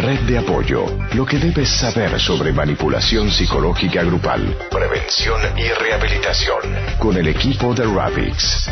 Red de Apoyo, lo que debes saber sobre manipulación psicológica grupal, prevención y rehabilitación, con el equipo de Ravix.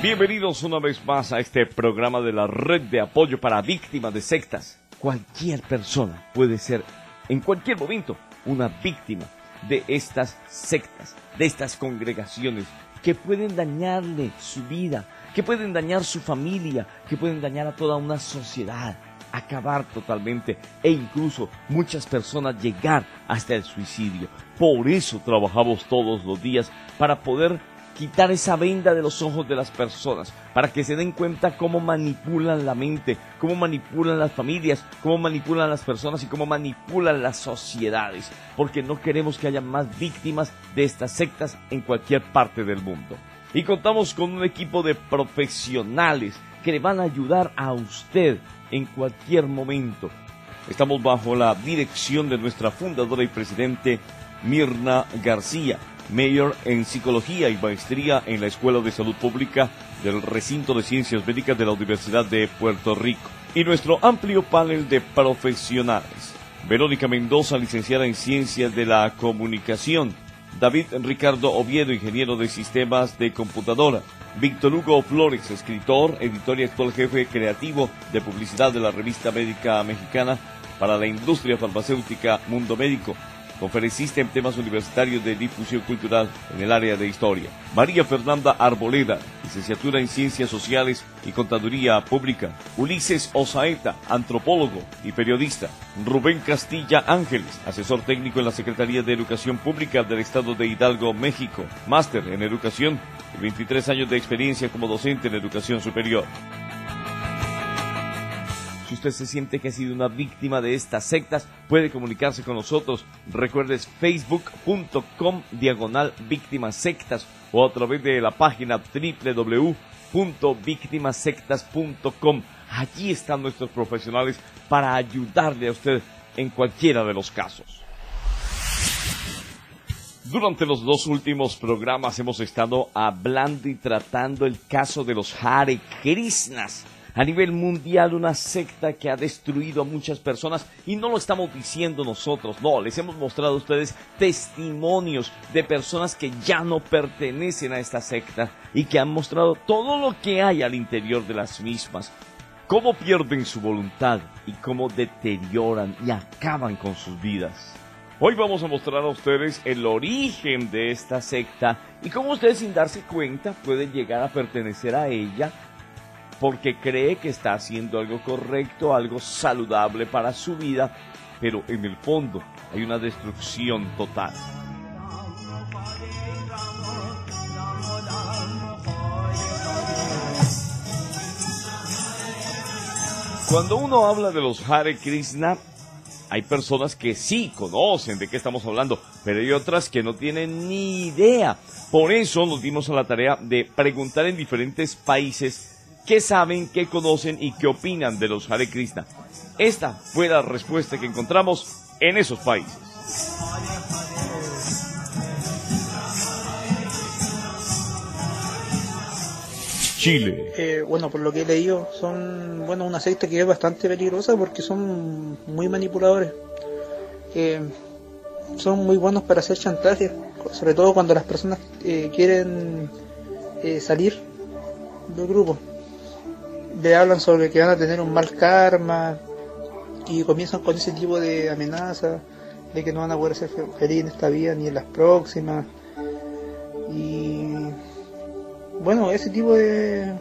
Bienvenidos una vez más a este programa de la Red de Apoyo para Víctimas de Sectas. Cualquier persona puede ser en cualquier momento una víctima de estas sectas, de estas congregaciones que pueden dañarle su vida, que pueden dañar su familia, que pueden dañar a toda una sociedad, acabar totalmente e incluso muchas personas llegar hasta el suicidio. Por eso trabajamos todos los días para poder quitar esa venda de los ojos de las personas, para que se den cuenta cómo manipulan la mente, cómo manipulan las familias, cómo manipulan las personas y cómo manipulan las sociedades, porque no queremos que haya más víctimas de estas sectas en cualquier parte del mundo. Y contamos con un equipo de profesionales que le van a ayudar a usted en cualquier momento. Estamos bajo la dirección de nuestra fundadora y presidente Mirna García mayor en Psicología y Maestría en la Escuela de Salud Pública del Recinto de Ciencias Médicas de la Universidad de Puerto Rico. Y nuestro amplio panel de profesionales. Verónica Mendoza, licenciada en Ciencias de la Comunicación. David Ricardo Oviedo, ingeniero de sistemas de computadora. Víctor Hugo Flores, escritor, editor y actual jefe creativo de publicidad de la revista médica mexicana para la industria farmacéutica Mundo Médico conferencista en temas universitarios de difusión cultural en el área de historia. María Fernanda Arboleda, licenciatura en Ciencias Sociales y Contaduría Pública. Ulises Osaeta, antropólogo y periodista. Rubén Castilla Ángeles, asesor técnico en la Secretaría de Educación Pública del Estado de Hidalgo, México. Máster en Educación y 23 años de experiencia como docente en Educación Superior. Si usted se siente que ha sido una víctima de estas sectas, puede comunicarse con nosotros. Recuerdes facebook.com diagonal víctimas sectas o a través de la página www.victimasectas.com. Allí están nuestros profesionales para ayudarle a usted en cualquiera de los casos. Durante los dos últimos programas hemos estado hablando y tratando el caso de los Hare Krishnas a nivel mundial una secta que ha destruido a muchas personas y no lo estamos diciendo nosotros, no, les hemos mostrado a ustedes testimonios de personas que ya no pertenecen a esta secta y que han mostrado todo lo que hay al interior de las mismas, cómo pierden su voluntad y cómo deterioran y acaban con sus vidas. Hoy vamos a mostrar a ustedes el origen de esta secta y cómo ustedes sin darse cuenta pueden llegar a pertenecer a ella porque cree que está haciendo algo correcto, algo saludable para su vida, pero en el fondo hay una destrucción total. Cuando uno habla de los Hare Krishna, hay personas que sí conocen de qué estamos hablando, pero hay otras que no tienen ni idea. Por eso nos dimos a la tarea de preguntar en diferentes países qué saben, qué conocen y qué opinan de los Hare Krishna. Esta fue la respuesta que encontramos en esos países. Chile. Eh, bueno, por lo que he leído, son bueno una secta que es bastante peligrosa porque son muy manipuladores. Eh, son muy buenos para hacer chantaje, sobre todo cuando las personas eh, quieren salir del grupo le hablan sobre que van a tener un mal karma y comienzan con ese tipo de amenazas de que no van a poder ser felices en esta vida ni en las próximas. Y bueno ese tipo de,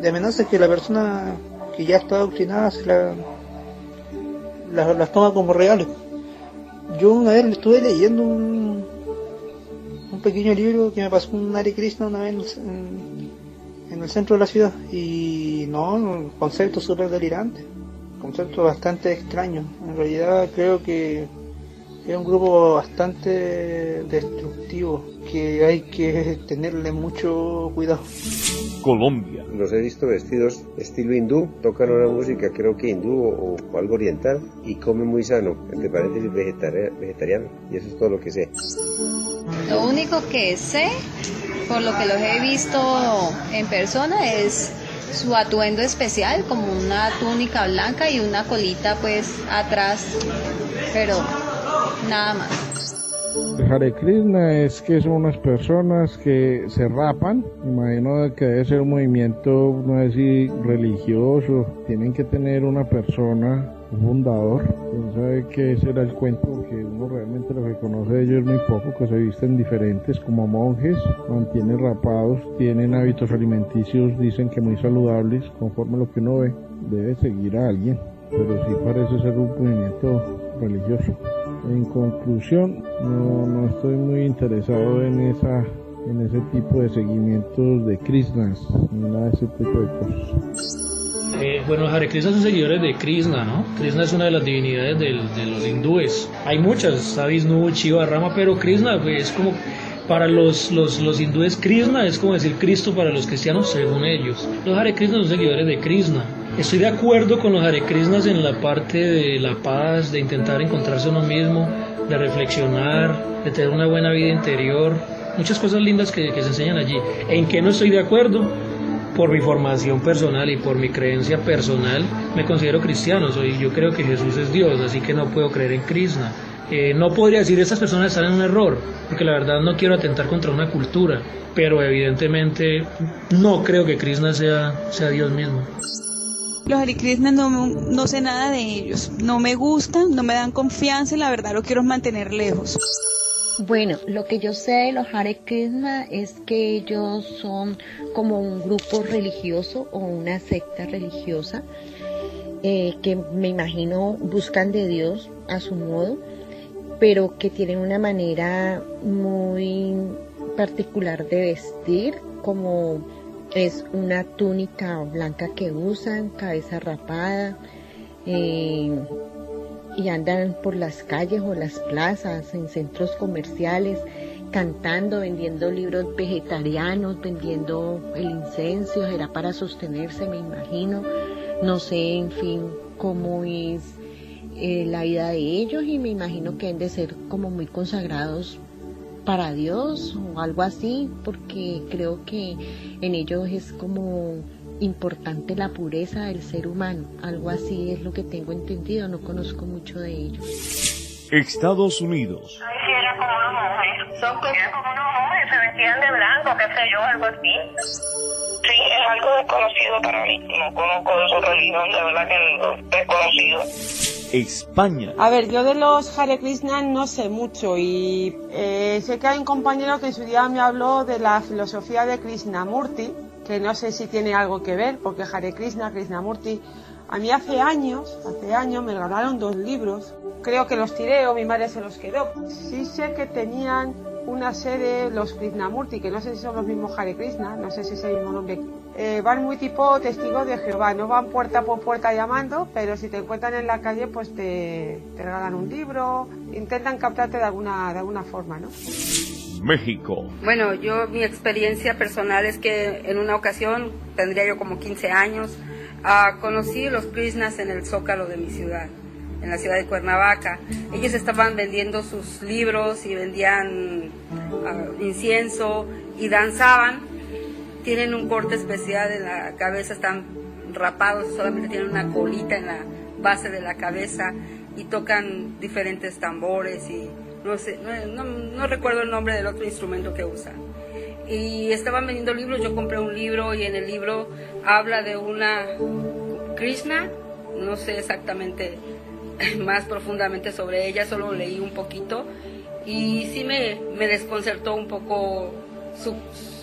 de amenazas que la persona que ya está adoctrinada se la, las toma como reales. Yo una vez estuve leyendo un, un pequeño libro que me pasó un Ari Krishna una vez en, en el centro de la ciudad y no, un concepto súper delirante, concepto bastante extraño. En realidad creo que es un grupo bastante destructivo que hay que tenerle mucho cuidado. Colombia. Los he visto vestidos estilo hindú, tocan una música creo que hindú o, algo oriental y comen muy sano, entre paréntesis vegetariano, y eso es todo lo que sé. Lo único que sé por lo que los he visto en persona, es su atuendo especial, como una túnica blanca y una colita pues atrás, pero nada más. Hare Krishna es que son unas personas que se rapan, imagino que debe ser un movimiento, no sé si religioso, tienen que tener una persona, fundador, quién sabe qué será el cuento, porque uno realmente lo que conoce de ellos es muy poco, que se visten diferentes como monjes, mantienen rapados, tienen hábitos alimenticios, dicen que muy saludables, conforme lo que uno ve, debe seguir a alguien, pero sí parece ser un movimiento religioso. En conclusión, no, no estoy muy interesado en esa en ese tipo de seguimientos de Krishnas, nada de ese tipo de cosas. Eh, bueno, Hare Krishna son seguidores de Krishna, ¿no? Krishna es una de las divinidades de los hindúes. Hay muchas, está Vishnu, Shiva, Rama, pero Krishna pues, es como para los, los, los hindúes Krishna es como decir Cristo para los cristianos según ellos. Los Hare Krishna son seguidores de Krishna. Estoy de acuerdo con los Hare Krishnas en la parte de la paz, de intentar encontrarse uno mismo, de reflexionar, de tener una buena vida interior, muchas cosas lindas que, se enseñan allí. ¿En qué no estoy de acuerdo? Por mi formación personal y por mi creencia personal, me considero cristiano. Soy, yo creo que Jesús es Dios, así que no puedo creer en Krishna. Eh, no podría decir estas personas están en un error, porque la verdad no quiero atentar contra una cultura, pero evidentemente no creo que Krishna sea, sea Dios mismo. Los Hare Krishna no, no sé nada de ellos, no me gustan, no me dan confianza y la verdad lo quiero mantener lejos. Bueno, lo que yo sé de los Hare es que ellos son como un grupo religioso o una secta religiosa eh, que me imagino buscan de Dios a su modo, pero que tienen una manera muy particular de vestir, como es una túnica blanca que usan, cabeza rapada, eh, y andan por las calles o las plazas, en centros comerciales, cantando, vendiendo libros vegetarianos, vendiendo el incenso, era para sostenerse, me imagino. No sé, en fin, cómo es eh, la vida de ellos y me imagino que han de ser como muy consagrados para Dios o algo así, porque creo que en ellos es como importante la pureza del ser humano, algo así es lo que tengo entendido, no conozco mucho de ellos. Estados Unidos. Ay, sí, era como unos monjes. Son como, como unos monjes, se vestían de blanco, qué sé yo, algo así. Sí, es algo desconocido para mí. No conozco de su religión, de verdad que desconocido. España. A ver, yo de los Hare Krishna no sé mucho y eh, sé que hay un compañero que en su día me habló de la filosofía de Krishnamurti, que no sé si tiene algo que ver, porque Hare Krishna, Krishnamurti, a mí hace años, hace años me regalaron dos libros, creo que los tiré o mi madre se los quedó. Sí sé que tenían una serie, los Krishnamurti, que no sé si son los mismos Hare Krishna, no sé si es el mismo nombre eh, van muy tipo testigos de Jehová, no van puerta por puerta llamando, pero si te encuentran en la calle, pues te, te regalan un libro, intentan captarte de alguna, de alguna forma, ¿no? México. Bueno, yo mi experiencia personal es que en una ocasión, tendría yo como 15 años, uh, conocí los Krishnas en el Zócalo de mi ciudad, en la ciudad de Cuernavaca. Ellos estaban vendiendo sus libros y vendían uh, incienso y danzaban tienen un corte especial en la cabeza, están rapados, solamente tienen una colita en la base de la cabeza y tocan diferentes tambores y no sé, no, recuerdo el nombre del otro instrumento que usan. Y estaban vendiendo libros, yo compré un libro y en el libro habla de una Krishna, no sé exactamente más profundamente sobre ella, solo leí un poquito y sí me, me desconcertó un poco su,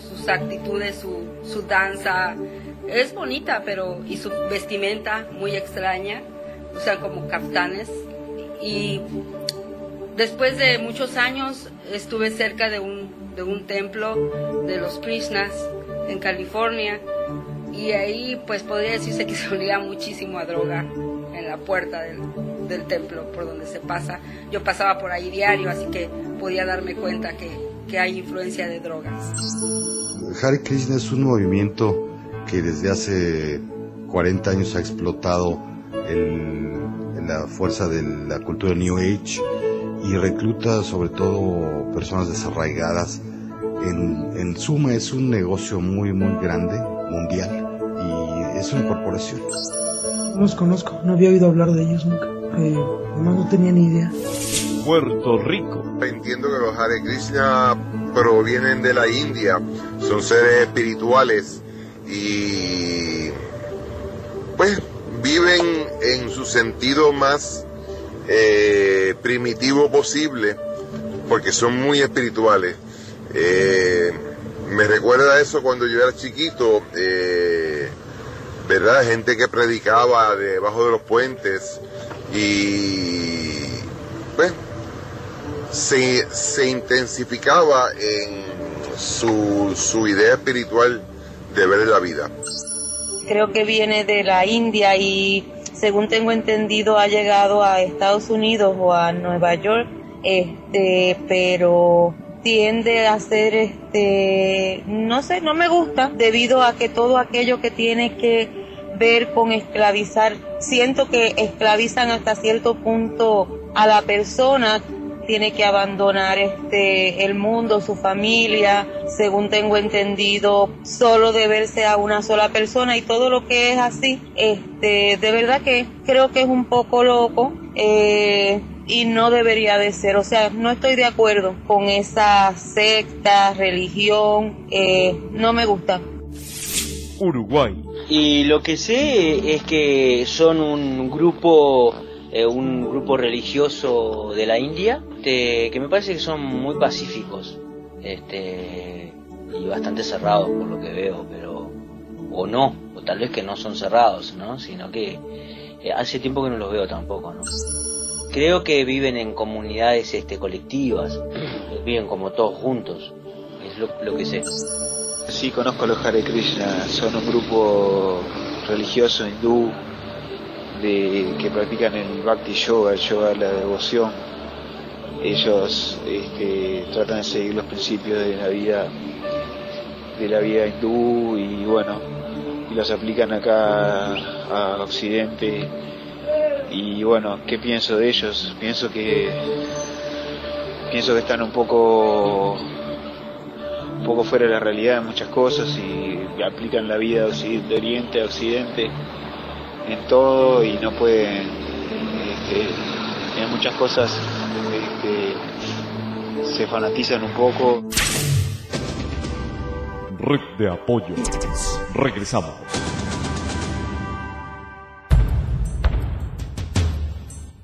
sus actitudes, su, su danza. Es bonita, pero y su vestimenta muy extraña, sea, como kaftanes. Y después de muchos años estuve cerca de un, de un templo de los Krishnas en California y ahí pues podría decirse que se olía muchísimo a droga en la puerta del, del templo por donde se pasa. Yo pasaba por ahí diario, así que podía darme cuenta que, que hay influencia de drogas. Hare Krishna es un movimiento que desde hace 40 años ha explotado en la fuerza de la cultura New Age y recluta sobre todo personas desarraigadas En, en suma es un negocio muy, muy grande, mundial, y es una corporación. No los conozco, no había oído hablar de ellos nunca. Eh, además no tenía ni idea. Puerto Rico. Entiendo que los Hare Krishna provienen de la India, son seres espirituales y pues viven en su sentido más eh, primitivo posible porque son muy espirituales. Eh, me recuerda eso cuando yo era chiquito, eh, ¿verdad? Gente que predicaba debajo de los puentes y pues se, se intensificaba en su, su idea espiritual de ver la vida. Creo que viene de la India y según tengo entendido ha llegado a Estados Unidos o a Nueva York, este, pero tiende a ser este, no sé, no me gusta debido a que todo aquello que tiene que ver con esclavizar, siento que esclavizan hasta cierto punto a la persona tiene que abandonar este el mundo, su familia, según tengo entendido, solo deberse a una sola persona y todo lo que es así, este, de verdad que creo que es un poco loco eh, y no debería de ser, o sea, no estoy de acuerdo con esa secta, religión, eh, no me gusta. Uruguay. Y lo que sé es que son un grupo eh, un grupo religioso de la India este, que me parece que son muy pacíficos este, y bastante cerrados por lo que veo, pero o no, o tal vez que no son cerrados, ¿no? sino que eh, hace tiempo que no los veo tampoco. ¿no? Creo que viven en comunidades este, colectivas, viven como todos juntos, es lo, lo que sé. Sí, conozco a los Hare Krishna, son un grupo religioso hindú de, que practican el Bhakti Yoga, el yoga de la devoción. Ellos este, tratan de seguir los principios de la vida de la vida hindú y bueno, y los aplican acá a Occidente. Y bueno, ¿qué pienso de ellos? Pienso que pienso que están un poco un poco fuera de la realidad en muchas cosas y aplican la vida de Oriente a Occidente en todo y no pueden, este, en muchas cosas este, se fanatizan un poco. Red de apoyo. Regresamos.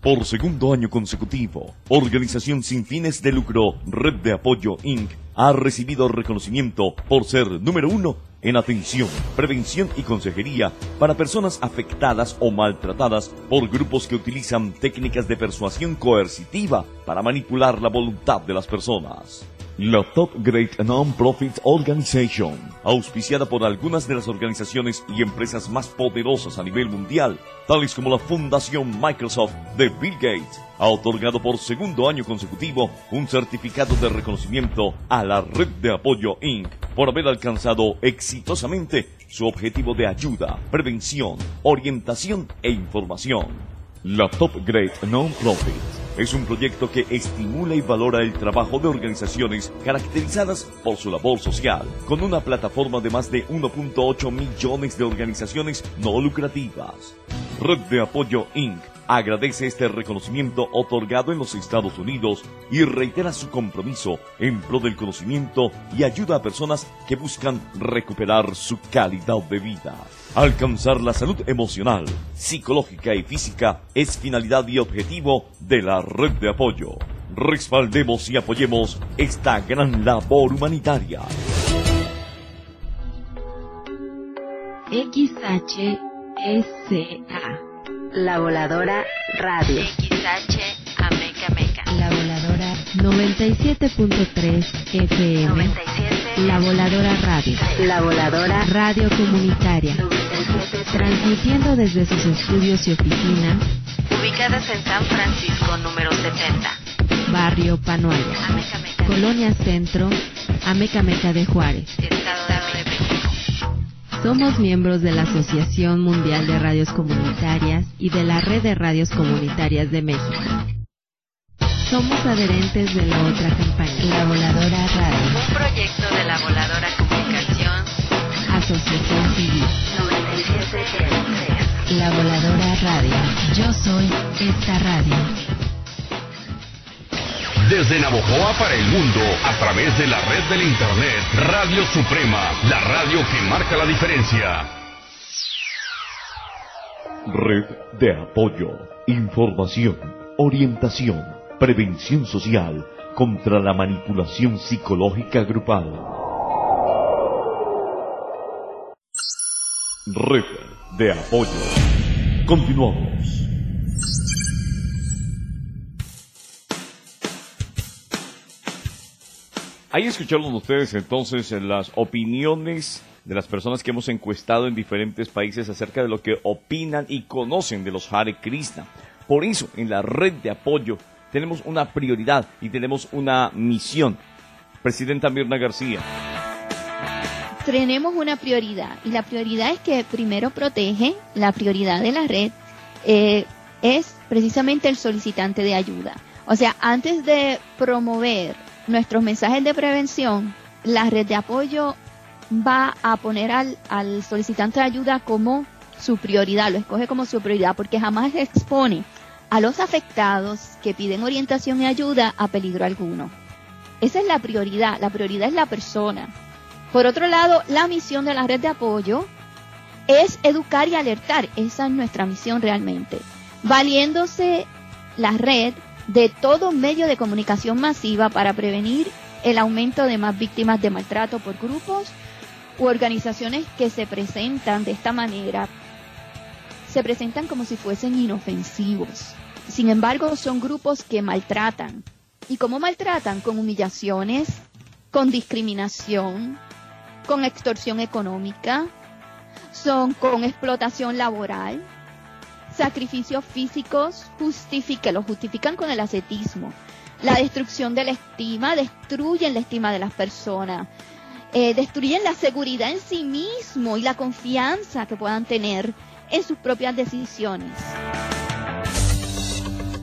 Por segundo año consecutivo, Organización sin fines de lucro Red de Apoyo Inc. ha recibido reconocimiento por ser número uno en atención, prevención y consejería para personas afectadas o maltratadas por grupos que utilizan técnicas de persuasión coercitiva para manipular la voluntad de las personas. La Top Great Non-Profit Organization, auspiciada por algunas de las organizaciones y empresas más poderosas a nivel mundial, tales como la Fundación Microsoft de Bill Gates, ha otorgado por segundo año consecutivo un certificado de reconocimiento a la Red de Apoyo Inc. por haber alcanzado exitosamente su objetivo de ayuda, prevención, orientación e información. La Top Great Non-Profit es un proyecto que estimula y valora el trabajo de organizaciones caracterizadas por su labor social, con una plataforma de más de 1.8 millones de organizaciones no lucrativas. Red de Apoyo Inc. agradece este reconocimiento otorgado en los Estados Unidos y reitera su compromiso en pro del conocimiento y ayuda a personas que buscan recuperar su calidad de vida. Alcanzar la salud emocional, psicológica y física es finalidad y objetivo de la red de apoyo. Respaldemos y apoyemos esta gran labor humanitaria. XHSA La Voladora Radio. XH Ameca Meca La Voladora 97.3 FM 97 La Voladora Radio. La Voladora Radio Comunitaria Transmitiendo desde sus estudios y oficinas Ubicadas en San Francisco número 70 Barrio Panoaya Colonia Centro Amecameca de Juárez Estado de México Somos miembros de la Asociación Mundial de Radios Comunitarias y de la Red de Radios Comunitarias de México. Somos adherentes de la otra campaña, La Voladora Radio. Un proyecto de la Voladora Comunicación. Asociación Civil. 97 La Voladora Radio. Yo soy esta radio. Desde Navojoa para el mundo, a través de la red del Internet, Radio Suprema, la radio que marca la diferencia. Red de apoyo, información, orientación, prevención social contra la manipulación psicológica grupal. Red de apoyo. Continuamos. Ahí escucharon ustedes entonces las opiniones de las personas que hemos encuestado en diferentes países acerca de lo que opinan y conocen de los Hare Krishna. Por eso, en la red de apoyo tenemos una prioridad y tenemos una misión. Presidenta Mirna García. Tenemos una prioridad y la prioridad es que primero protege, la prioridad de la red eh, es precisamente el solicitante de ayuda. O sea, antes de promover nuestros mensajes de prevención, la red de apoyo va a poner al, al solicitante de ayuda como su prioridad, lo escoge como su prioridad, porque jamás expone a los afectados que piden orientación y ayuda a peligro alguno. Esa es la prioridad, la prioridad es la persona. Por otro lado, la misión de la red de apoyo es educar y alertar, esa es nuestra misión realmente, valiéndose la red de todo medio de comunicación masiva para prevenir el aumento de más víctimas de maltrato por grupos u organizaciones que se presentan de esta manera, se presentan como si fuesen inofensivos. Sin embargo, son grupos que maltratan. ¿Y cómo maltratan? Con humillaciones, con discriminación, con extorsión económica, son con explotación laboral, sacrificios físicos, que lo justifican con el ascetismo. La destrucción de la estima, destruyen la estima de las personas, eh, destruyen la seguridad en sí mismo y la confianza que puedan tener en sus propias decisiones.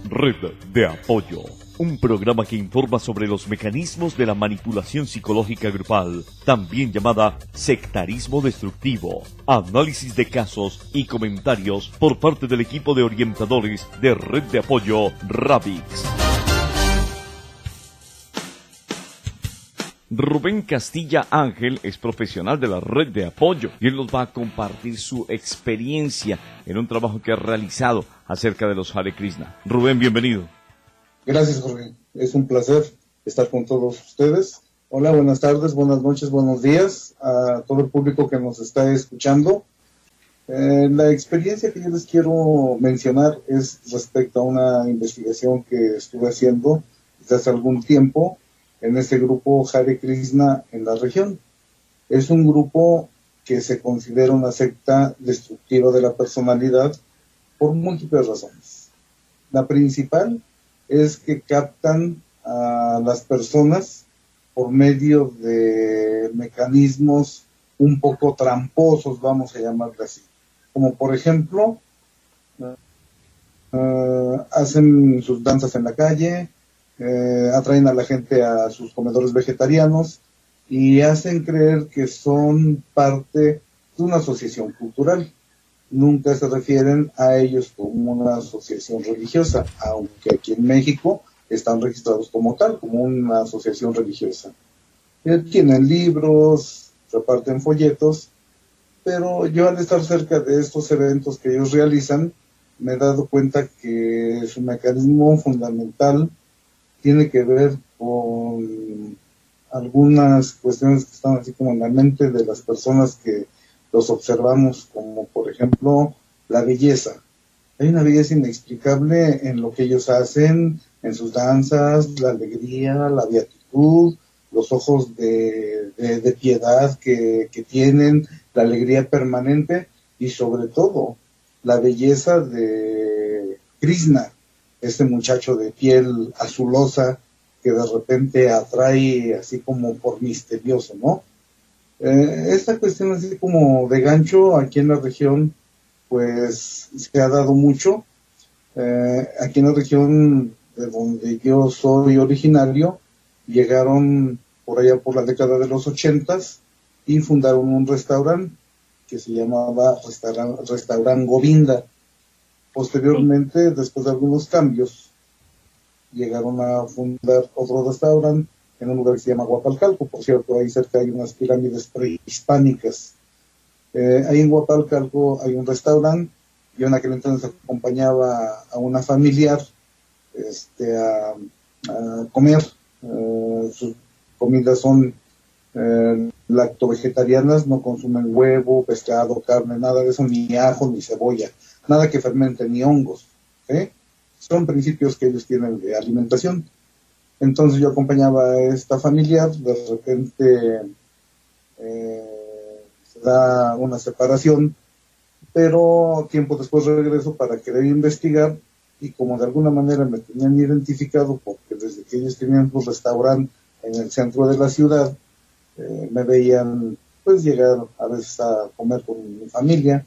Red de Apoyo, un programa que informa sobre los mecanismos de la manipulación psicológica grupal, también llamada sectarismo destructivo, análisis de casos y comentarios por parte del equipo de orientadores de Red de Apoyo Rabix. Rubén Castilla Ángel es profesional de la red de apoyo y él nos va a compartir su experiencia en un trabajo que ha realizado acerca de los Hare Krishna. Rubén, bienvenido. Gracias, Jorge. Es un placer estar con todos ustedes. Hola, buenas tardes, buenas noches, buenos días a todo el público que nos está escuchando. Eh, la experiencia que yo les quiero mencionar es respecto a una investigación que estuve haciendo desde hace algún tiempo en este grupo Hare Krishna en la región. Es un grupo que se considera una secta destructiva de la personalidad por múltiples razones. La principal es que captan a las personas por medio de mecanismos un poco tramposos, vamos a llamarle así. Como por ejemplo, eh, hacen sus danzas en la calle, eh, atraen a la gente a sus comedores vegetarianos y hacen creer que son parte de una asociación cultural. Nunca se refieren a ellos como una asociación religiosa, aunque aquí en México están registrados como tal, como una asociación religiosa. Eh, tienen libros, reparten folletos, pero yo al estar cerca de estos eventos que ellos realizan, me he dado cuenta que su mecanismo fundamental tiene que ver con algunas cuestiones que están así como en la mente de las personas que los observamos, como por ejemplo la belleza. Hay una belleza inexplicable en lo que ellos hacen, en sus danzas, la alegría, la beatitud, los ojos de, de, piedad que, que tienen, la alegría permanente y sobre todo la belleza de Krishna, este muchacho de piel azulosa que de repente atrae así como por misterioso, ¿no? Eh, esta cuestión así como de gancho aquí en la región, pues se ha dado mucho. Eh, aquí en la región de donde yo soy originario, llegaron por allá por la década de los ochentas y fundaron un restaurante que se llamaba Restaurant, Restaurant Govinda. Posteriormente, después de algunos cambios, llegaron a fundar otro restaurante en un lugar que se llama Guapalcalco. Por cierto, ahí cerca hay unas pirámides prehispánicas. Eh, ahí en Guapalcalco hay un restaurante. Yo en aquel entonces acompañaba a una familiar este, a, a comer. Eh, sus comidas son eh, lacto-vegetarianas, no consumen huevo, pescado, carne, nada de eso, ni ajo, ni cebolla, nada que fermente, ni hongos. ¿eh? Son principios que ellos tienen de alimentación. Entonces yo acompañaba a esta familiar, de repente eh, se da una separación, pero tiempo después regreso para querer investigar y como de alguna manera me tenían identificado porque desde que ellos tenían su restaurante en el centro de la ciudad, eh, me veían pues llegar a veces a comer con mi familia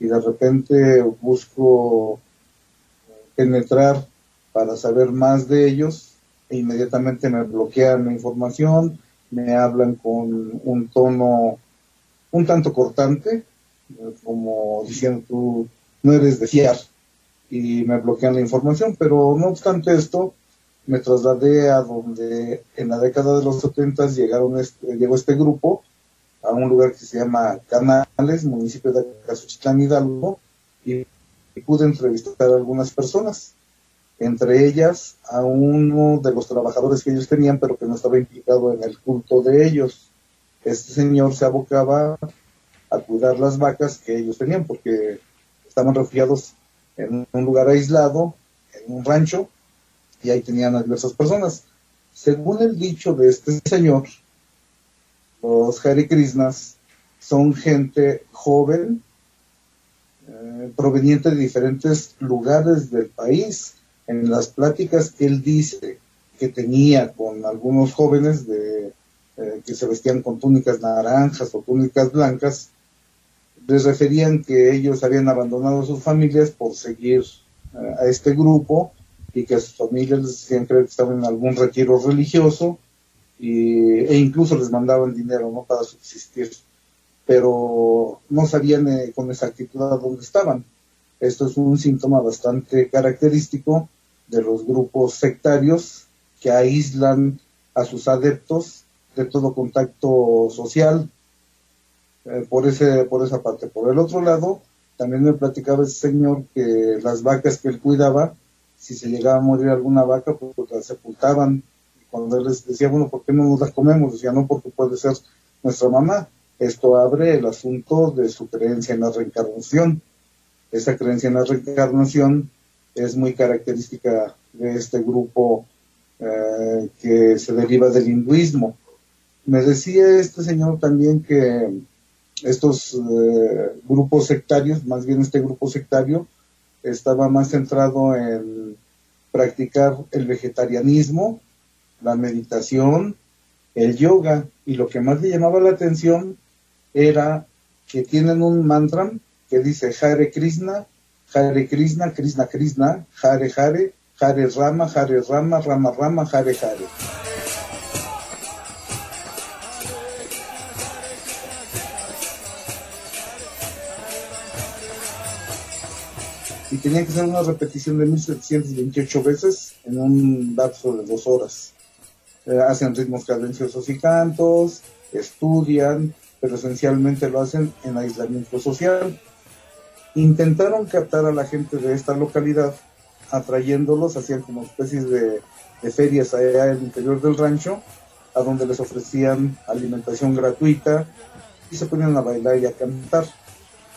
y de repente busco penetrar para saber más de ellos e inmediatamente me bloquean la información, me hablan con un tono un tanto cortante, como diciendo tú no eres de fiar y me bloquean la información, pero no obstante esto, me trasladé a donde en la década de los 70 llegaron este, llegó este grupo a un lugar que se llama Canales, municipio de Casuchitlán Hidalgo, y, y pude entrevistar a algunas personas, entre ellas a uno de los trabajadores que ellos tenían, pero que no estaba implicado en el culto de ellos. Este señor se abocaba a cuidar las vacas que ellos tenían, porque estaban refugiados en un lugar aislado, en un rancho, y ahí tenían a diversas personas. Según el dicho de este señor, los Hare Krishnas son gente joven, eh, proveniente de diferentes lugares del país. En las pláticas que él dice que tenía con algunos jóvenes de, eh, que se vestían con túnicas naranjas o túnicas blancas, les referían que ellos habían abandonado sus familias por seguir eh, a este grupo y que a sus familias les decían creer que estaban en algún retiro religioso y, e incluso les mandaban dinero no para subsistir. Pero no sabían eh, con exactitud a dónde estaban. Esto es un síntoma bastante característico de los grupos sectarios que aíslan a sus adeptos de todo contacto social eh, por ese por esa parte por el otro lado también me platicaba ese señor que las vacas que él cuidaba si se llegaba a morir alguna vaca, pues la sepultaban. Cuando él les decía, bueno, ¿por qué no nos la comemos? Decía, no, porque puede ser nuestra mamá. Esto abre el asunto de su creencia en la reencarnación. Esa creencia en la reencarnación es muy característica de este grupo eh, que se deriva del hinduismo. Me decía este señor también que estos eh, grupos sectarios, más bien este grupo sectario, estaba más centrado en practicar el vegetarianismo, la meditación, el yoga, y lo que más le llamaba la atención era que tienen un mantra que dice Hare Krishna, Hare Krishna, Krishna Krishna, Hare Hare, Hare Rama, Hare Rama, Rama Rama, Hare Hare. y tenía que ser una repetición de 1728 veces en un lapso de dos horas. Eh, hacen ritmos cadenciosos y cantos, estudian, pero esencialmente lo hacen en aislamiento social. Intentaron captar a la gente de esta localidad, atrayéndolos, hacían como especies de, ferias allá en el interior del rancho, a donde les ofrecían alimentación gratuita y se ponían a bailar y a cantar.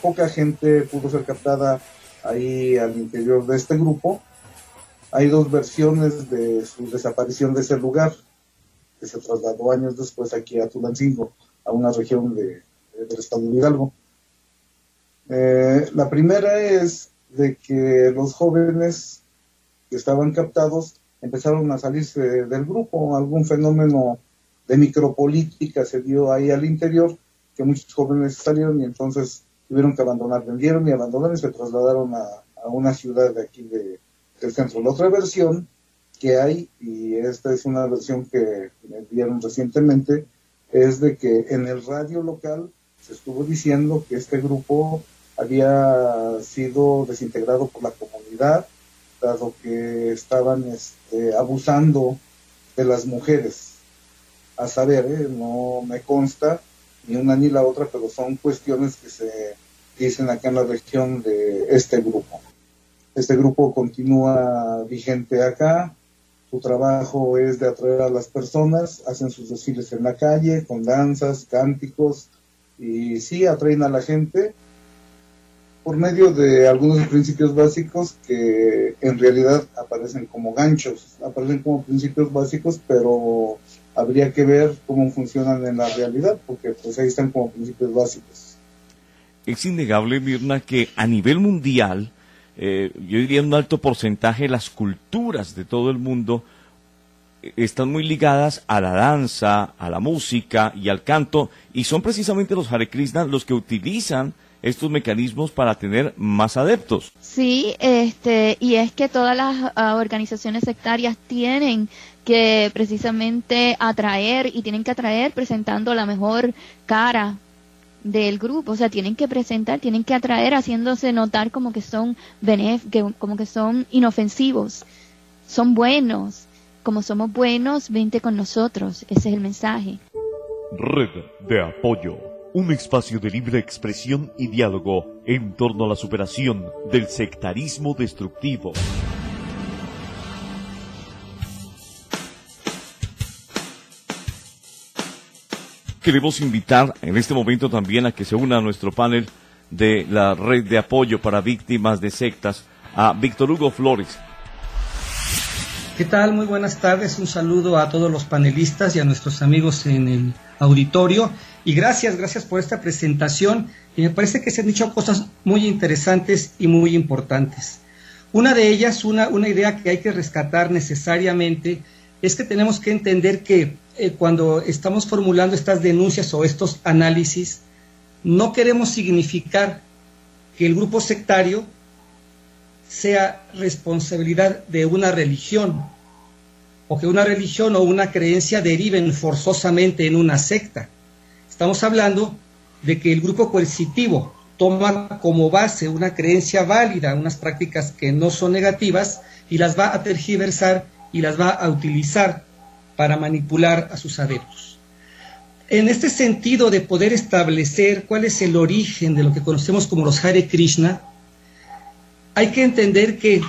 Poca gente pudo ser captada ahí al interior de este grupo. Hay dos versiones de su desaparición de ese lugar, que se trasladó años después aquí a Tulancingo, a una región de, del estado de Hidalgo. Eh, la primera es de que los jóvenes que estaban captados empezaron a salirse del grupo, algún fenómeno de micropolítica se dio ahí al interior, que muchos jóvenes salieron y entonces tuvieron que abandonar, vendieron y abandonaron y se trasladaron a, a una ciudad de aquí de, del centro. La otra versión que hay, y esta es una versión que me dieron recientemente, es de que en el radio local se estuvo diciendo que este grupo había sido desintegrado por la comunidad, dado que estaban este, abusando de las mujeres. A saber, ¿eh? no me consta ni una ni la otra, pero son cuestiones que se dicen acá en la región de este grupo. Este grupo continúa vigente acá, su trabajo es de atraer a las personas, hacen sus desfiles en la calle con danzas, cánticos y sí atraen a la gente por medio de algunos principios básicos que en realidad aparecen como ganchos, aparecen como principios básicos, pero habría que ver cómo funcionan en la realidad, porque pues ahí están como principios básicos. Es innegable, Mirna, que a nivel mundial eh, yo diría un alto porcentaje de las culturas de todo el mundo eh, están muy ligadas a la danza, a la música y al canto, y son precisamente los Hare Krishna los que utilizan estos mecanismos para tener más adeptos. Sí, este, y es que todas las ah, organizaciones sectarias tienen que precisamente atraer y tienen que atraer presentando la mejor cara del grupo, o sea, tienen que presentar, tienen que atraer haciéndose notar como que son como que son inofensivos, son buenos, como somos buenos, vente con nosotros, ese es el mensaje. Red de apoyo, un espacio de libre expresión y diálogo en torno a la superación del sectarismo destructivo. queremos invitar en este momento también a que se una a nuestro panel de la red de apoyo para víctimas de sectas, a Víctor Hugo Flores. ¿Qué tal? Muy buenas tardes. Un saludo a todos los panelistas y a nuestros amigos en el auditorio. Y gracias, gracias por esta presentación. Y me parece que se han dicho cosas muy interesantes y muy importantes. Una de ellas, una, idea que hay que rescatar necesariamente, es que tenemos que entender que eh, cuando estamos formulando estas denuncias o estos análisis, no queremos significar que el grupo sectario sea responsabilidad de una religión o que una religión o una creencia deriven forzosamente en una secta. Estamos hablando de que el grupo coercitivo toma como base una creencia válida, unas prácticas que no son negativas y las va a tergiversar y las va a utilizar para manipular a sus adeptos. En este sentido de poder establecer cuál es el origen de lo que conocemos como los Hare Krishna, hay que entender que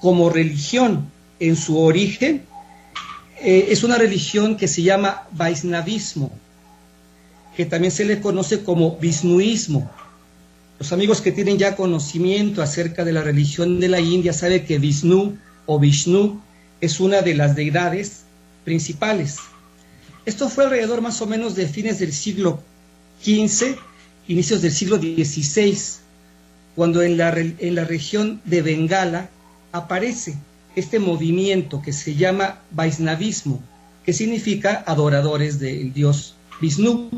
como religión en su origen eh, es una religión que se llama Vaisnavismo, que también se le conoce como Vishnuismo. Los amigos que tienen ya conocimiento acerca de la religión de la India saben que Vishnu o Vishnu es una de las deidades principales. Esto fue alrededor más o menos de fines del siglo XV, inicios del siglo XVI, cuando en la, en la región de Bengala aparece este movimiento que se llama Vaisnavismo, que significa adoradores del dios Vishnu,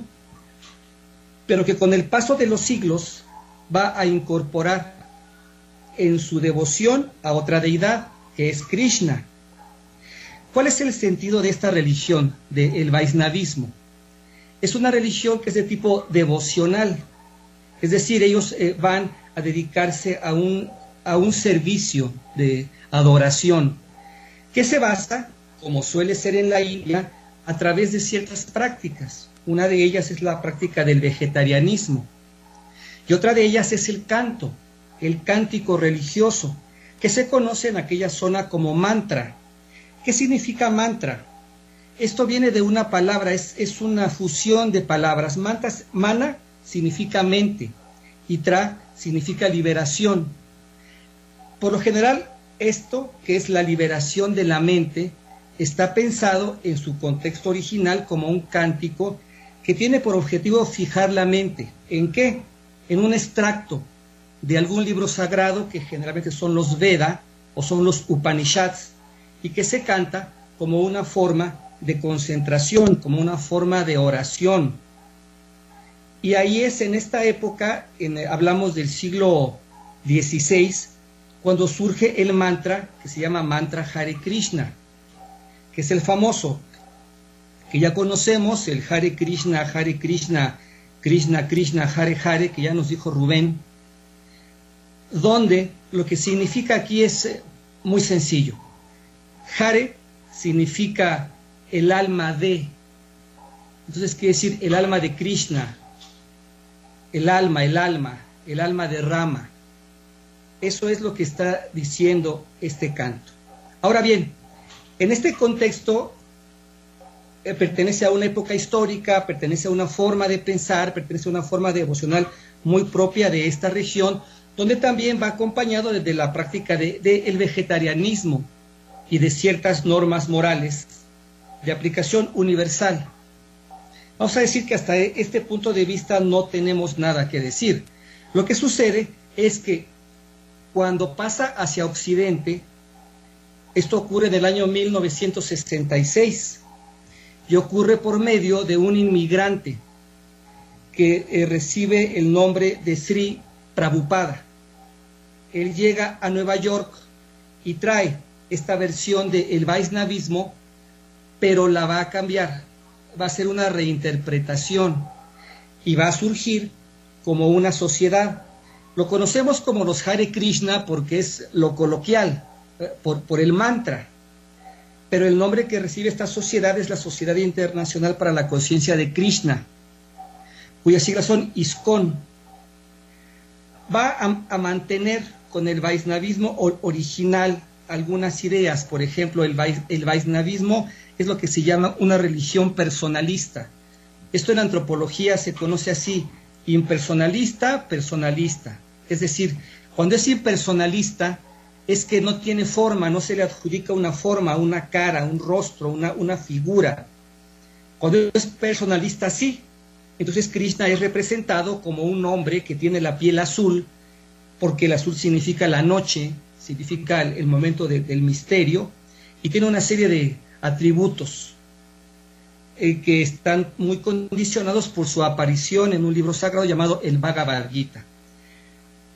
pero que con el paso de los siglos va a incorporar en su devoción a otra deidad, que es Krishna, ¿Cuál es el sentido de esta religión, del Vaisnavismo? Es una religión que es de tipo devocional, es decir, ellos eh, van a dedicarse a un, a un servicio de adoración que se basa, como suele ser en la India, a través de ciertas prácticas. Una de ellas es la práctica del vegetarianismo y otra de ellas es el canto, el cántico religioso, que se conoce en aquella zona como mantra. ¿Qué significa mantra? Esto viene de una palabra, es, es una fusión de palabras. Mantas, mana significa mente y tra significa liberación. Por lo general, esto, que es la liberación de la mente, está pensado en su contexto original como un cántico que tiene por objetivo fijar la mente. ¿En qué? En un extracto de algún libro sagrado que generalmente son los Veda o son los Upanishads y que se canta como una forma de concentración, como una forma de oración. Y ahí es en esta época, en, hablamos del siglo XVI, cuando surge el mantra que se llama mantra Hare Krishna, que es el famoso, que ya conocemos, el Hare Krishna, Hare Krishna, Krishna Krishna, Hare Hare, que ya nos dijo Rubén, donde lo que significa aquí es eh, muy sencillo. Hare significa el alma de, entonces quiere decir el alma de Krishna, el alma, el alma, el alma de Rama. Eso es lo que está diciendo este canto. Ahora bien, en este contexto eh, pertenece a una época histórica, pertenece a una forma de pensar, pertenece a una forma devocional muy propia de esta región, donde también va acompañado desde la práctica del de, vegetarianismo y de ciertas normas morales de aplicación universal. Vamos a decir que hasta este punto de vista no tenemos nada que decir. Lo que sucede es que cuando pasa hacia Occidente, esto ocurre en el año 1966 y ocurre por medio de un inmigrante que eh, recibe el nombre de Sri Prabhupada. Él llega a Nueva York y trae esta versión del Vaisnavismo, pero la va a cambiar, va a ser una reinterpretación y va a surgir como una sociedad. Lo conocemos como los Hare Krishna porque es lo coloquial, eh, por, por el mantra, pero el nombre que recibe esta sociedad es la Sociedad Internacional para la Conciencia de Krishna, cuyas siglas son ISKCON. Va a, mantener con el Vaisnavismo original algunas ideas, por ejemplo, el, el Vaisnavismo es lo que se llama una religión personalista. Esto en antropología se conoce así, impersonalista, personalista. Es decir, cuando es impersonalista, es que no tiene forma, no se le adjudica una forma, una cara, un rostro, una, una figura. Cuando es personalista, sí. Entonces Krishna es representado como un hombre que tiene la piel azul, porque el azul significa la noche, significa el, momento de, del misterio, y tiene una serie de atributos eh, que están muy condicionados por su aparición en un libro sagrado llamado el Bhagavad Gita.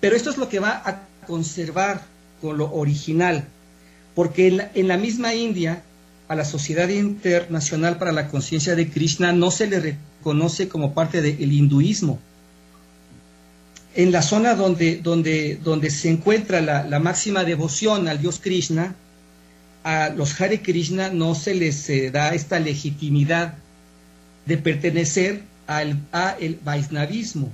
Pero esto es lo que va a conservar con lo original, porque en la, misma India, a la Sociedad Internacional para la Conciencia de Krishna no se le reconoce como parte del hinduismo. En la zona donde, donde, donde se encuentra la, máxima devoción al dios Krishna, a los Hare Krishna no se les eh, da esta legitimidad de pertenecer al a el Vaisnavismo.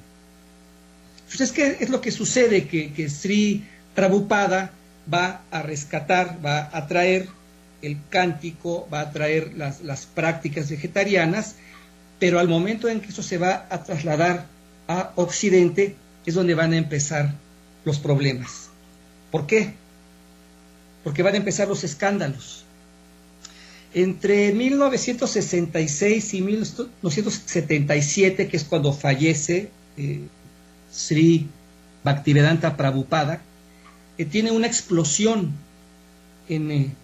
Entonces, ¿qué es lo que sucede? Que, que Sri Prabhupada va a rescatar, va a traer el cántico, va a traer las, prácticas vegetarianas, pero al momento en que eso se va a trasladar a Occidente es donde van a empezar los problemas. ¿Por qué? Porque van a empezar los escándalos. Entre 1966 y 1977, que es cuando fallece eh, Sri Bhaktivedanta Prabhupada, eh, tiene una explosión en, eh,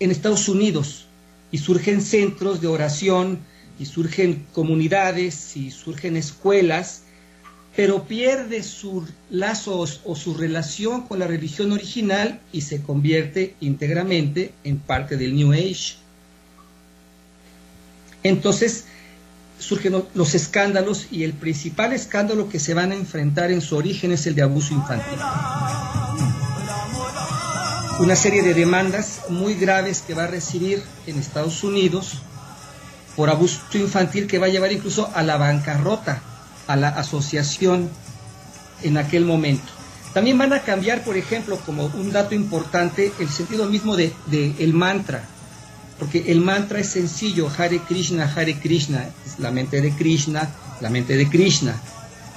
en Estados Unidos y surgen centros de oración y surgen comunidades y surgen escuelas, pero pierde sus lazos o su relación con la religión original y se convierte íntegramente en parte del New Age. Entonces surgen los escándalos y el principal escándalo que se van a enfrentar en su origen es el de abuso infantil una serie de demandas muy graves que va a recibir en Estados Unidos por abuso infantil que va a llevar incluso a la bancarrota, a la asociación en aquel momento. También van a cambiar, por ejemplo, como un dato importante, el sentido mismo de, de el mantra, porque el mantra es sencillo, Hare Krishna, Hare Krishna, es la mente de Krishna, la mente de Krishna.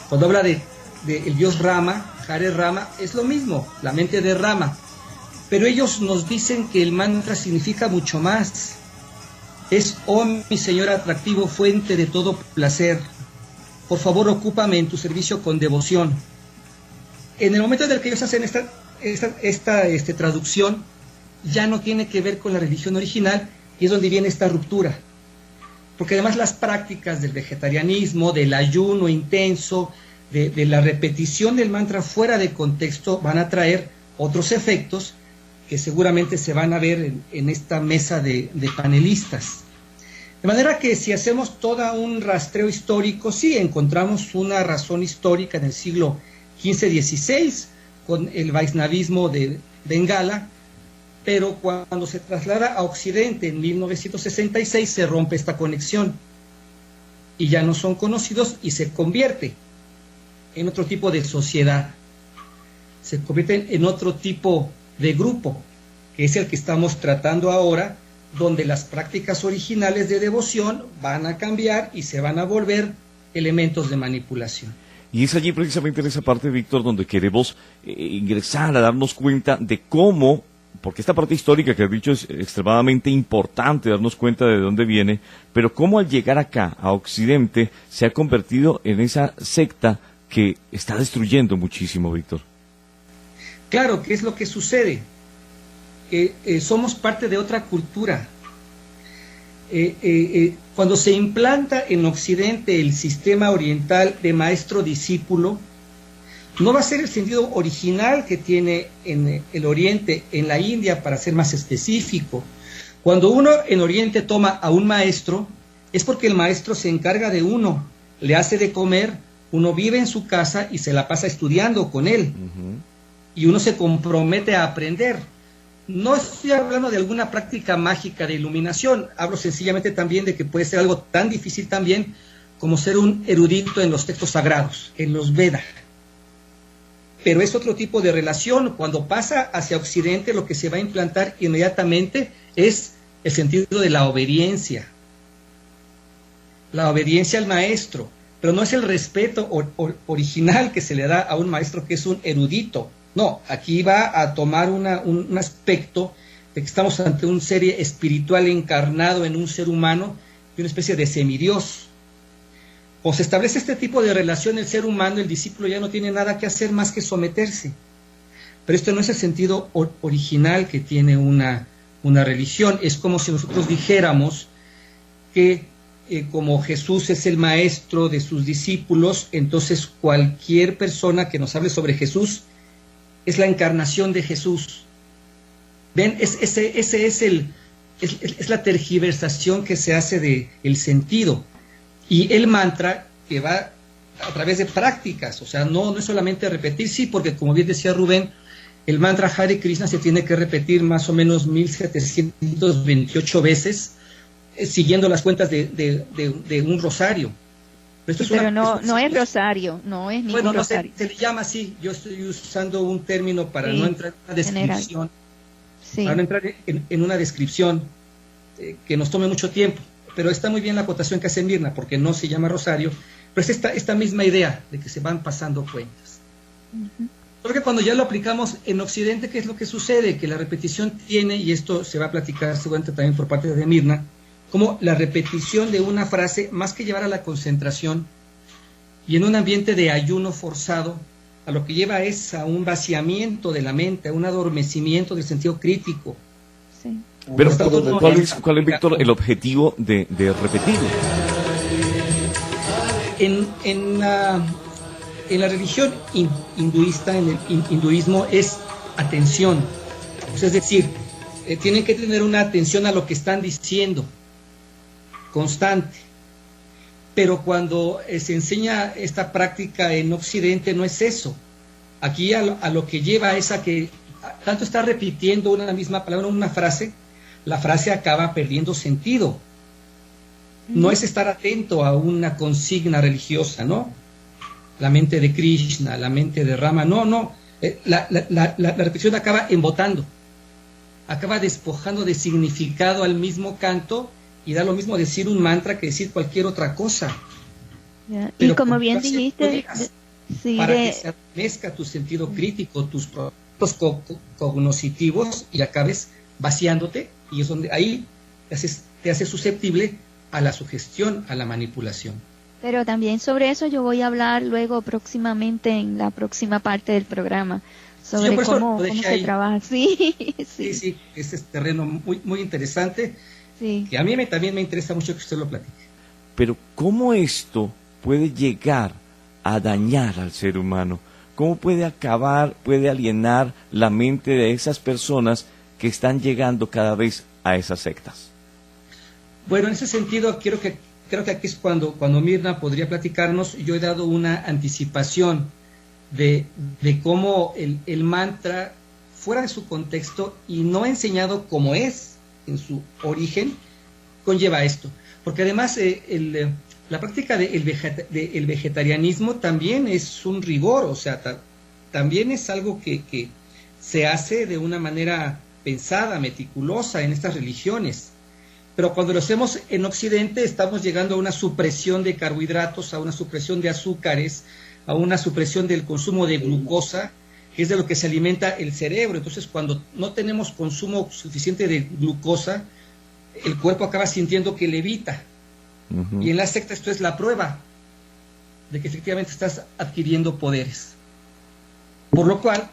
Cuando habla de, de el dios Rama, Hare Rama, es lo mismo, la mente de Rama, pero ellos nos dicen que el mantra significa mucho más. Es, oh mi Señor atractivo, fuente de todo placer. Por favor, ocúpame en tu servicio con devoción. En el momento en el que ellos hacen esta, esta, esta este, traducción, ya no tiene que ver con la religión original y es donde viene esta ruptura. Porque además las prácticas del vegetarianismo, del ayuno intenso, de, de la repetición del mantra fuera de contexto van a traer otros efectos seguramente se van a ver en, esta mesa de, panelistas. De manera que si hacemos todo un rastreo histórico, sí encontramos una razón histórica en el siglo XV-XVI con el Vaisnavismo de Bengala, pero cuando se traslada a Occidente en 1966 se rompe esta conexión y ya no son conocidos y se convierte en otro tipo de sociedad, se convierte en otro tipo de grupo, que es el que estamos tratando ahora, donde las prácticas originales de devoción van a cambiar y se van a volver elementos de manipulación. Y es allí precisamente en esa parte, Víctor, donde queremos eh, ingresar a darnos cuenta de cómo, porque esta parte histórica que has dicho es extremadamente importante, darnos cuenta de dónde viene, pero cómo al llegar acá, a Occidente, se ha convertido en esa secta que está destruyendo muchísimo, Víctor. Claro, ¿qué es lo que sucede? Eh, somos parte de otra cultura. Eh, cuando se implanta en Occidente el sistema oriental de maestro-discípulo, no va a ser el sentido original que tiene en el Oriente, en la India, para ser más específico. Cuando uno en Oriente toma a un maestro, es porque el maestro se encarga de uno, le hace de comer, uno vive en su casa y se la pasa estudiando con él. Y uno se compromete a aprender. No estoy hablando de alguna práctica mágica de iluminación, hablo sencillamente también de que puede ser algo tan difícil también como ser un erudito en los textos sagrados, en los Vedas. Pero es otro tipo de relación. Cuando pasa hacia Occidente, lo que se va a implantar inmediatamente es el sentido de la obediencia. La obediencia al maestro. Pero no es el respeto original que se le da a un maestro que es un erudito no, aquí va a tomar un, aspecto de que estamos ante un ser espiritual encarnado en un ser humano y una especie de semidios. O se establece este tipo de relación el ser humano, el discípulo ya no tiene nada que hacer más que someterse. Pero esto no es el sentido original que tiene una, una religión. Es como si nosotros dijéramos que eh, como Jesús es el maestro de sus discípulos, entonces cualquier persona que nos hable sobre Jesús es la encarnación de Jesús. Ven, es, ese, ese es, el, es, la tergiversación que se hace de el sentido. Y el mantra que va a través de prácticas, o sea, no, no es solamente repetir, sí, porque como bien decía Rubén, el mantra Hare Krishna se tiene que repetir más o menos 1728 veces, eh, siguiendo las cuentas de, de un rosario. Pero, no, no es rosario, no es ningún bueno, no Se, le llama así, yo estoy usando un término para no entrar en una descripción, para no entrar en, una descripción eh, que nos tome mucho tiempo, pero está muy bien la acotación que hace Mirna, porque no se llama rosario, pero es esta, esta misma idea de que se van pasando cuentas. Porque cuando ya lo aplicamos en Occidente, ¿qué es lo que sucede? Que la repetición tiene, y esto se va a platicar seguramente también por parte de Mirna, como la repetición de una frase, más que llevar a la concentración, y en un ambiente de ayuno forzado, a lo que lleva es a un vaciamiento de la mente, a un adormecimiento del sentido crítico. Pero, ¿cuál es, ¿cuál es, Víctor, el objetivo de, de repetir? En, en, la, en la religión hinduista, en el hinduismo, es atención. es decir, eh, tienen que tener una atención a lo que están diciendo constante. Pero cuando eh, se enseña esta práctica en Occidente no es eso. Aquí a lo, que lleva es a que tanto está repitiendo una misma palabra, una frase, la frase acaba perdiendo sentido. No es estar atento a una consigna religiosa, ¿no? La mente de Krishna, la mente de Rama, no, no. Eh, la, la repetición acaba embotando, acaba despojando de significado al mismo canto y da lo mismo decir un mantra que decir cualquier otra cosa. Y como bien dijiste, para que se mezcla tu sentido crítico, tus procesos cognitivos y acabes vaciándote y es donde ahí te haces, te hace susceptible a la sugestión, a la manipulación. Pero también sobre eso yo voy a hablar luego próximamente en la próxima parte del programa sobre cómo, se trabaja. Sí, sí, sí, sí, ese es terreno muy, muy interesante que a mí me, también me interesa mucho que usted lo platique. Pero ¿cómo esto puede llegar a dañar al ser humano? ¿Cómo puede acabar, puede alienar la mente de esas personas que están llegando cada vez a esas sectas? Bueno, en ese sentido, quiero que, creo que aquí es cuando, cuando Mirna podría platicarnos. Yo he dado una anticipación de, de cómo el, el mantra, fuera de su contexto y no enseñado como es en su origen, conlleva esto. Porque además eh, el, eh, la práctica del de vegetarianismo también es un rigor, o sea, también es algo que, que se hace de una manera pensada, meticulosa en estas religiones. Pero cuando lo hacemos en Occidente estamos llegando a una supresión de carbohidratos, a una supresión de azúcares, a una supresión del consumo de glucosa, es de lo que se alimenta el cerebro. Entonces, cuando no tenemos consumo suficiente de glucosa, el cuerpo acaba sintiendo que levita. Y en la secta esto es la prueba de que efectivamente estás adquiriendo poderes. Por lo cual,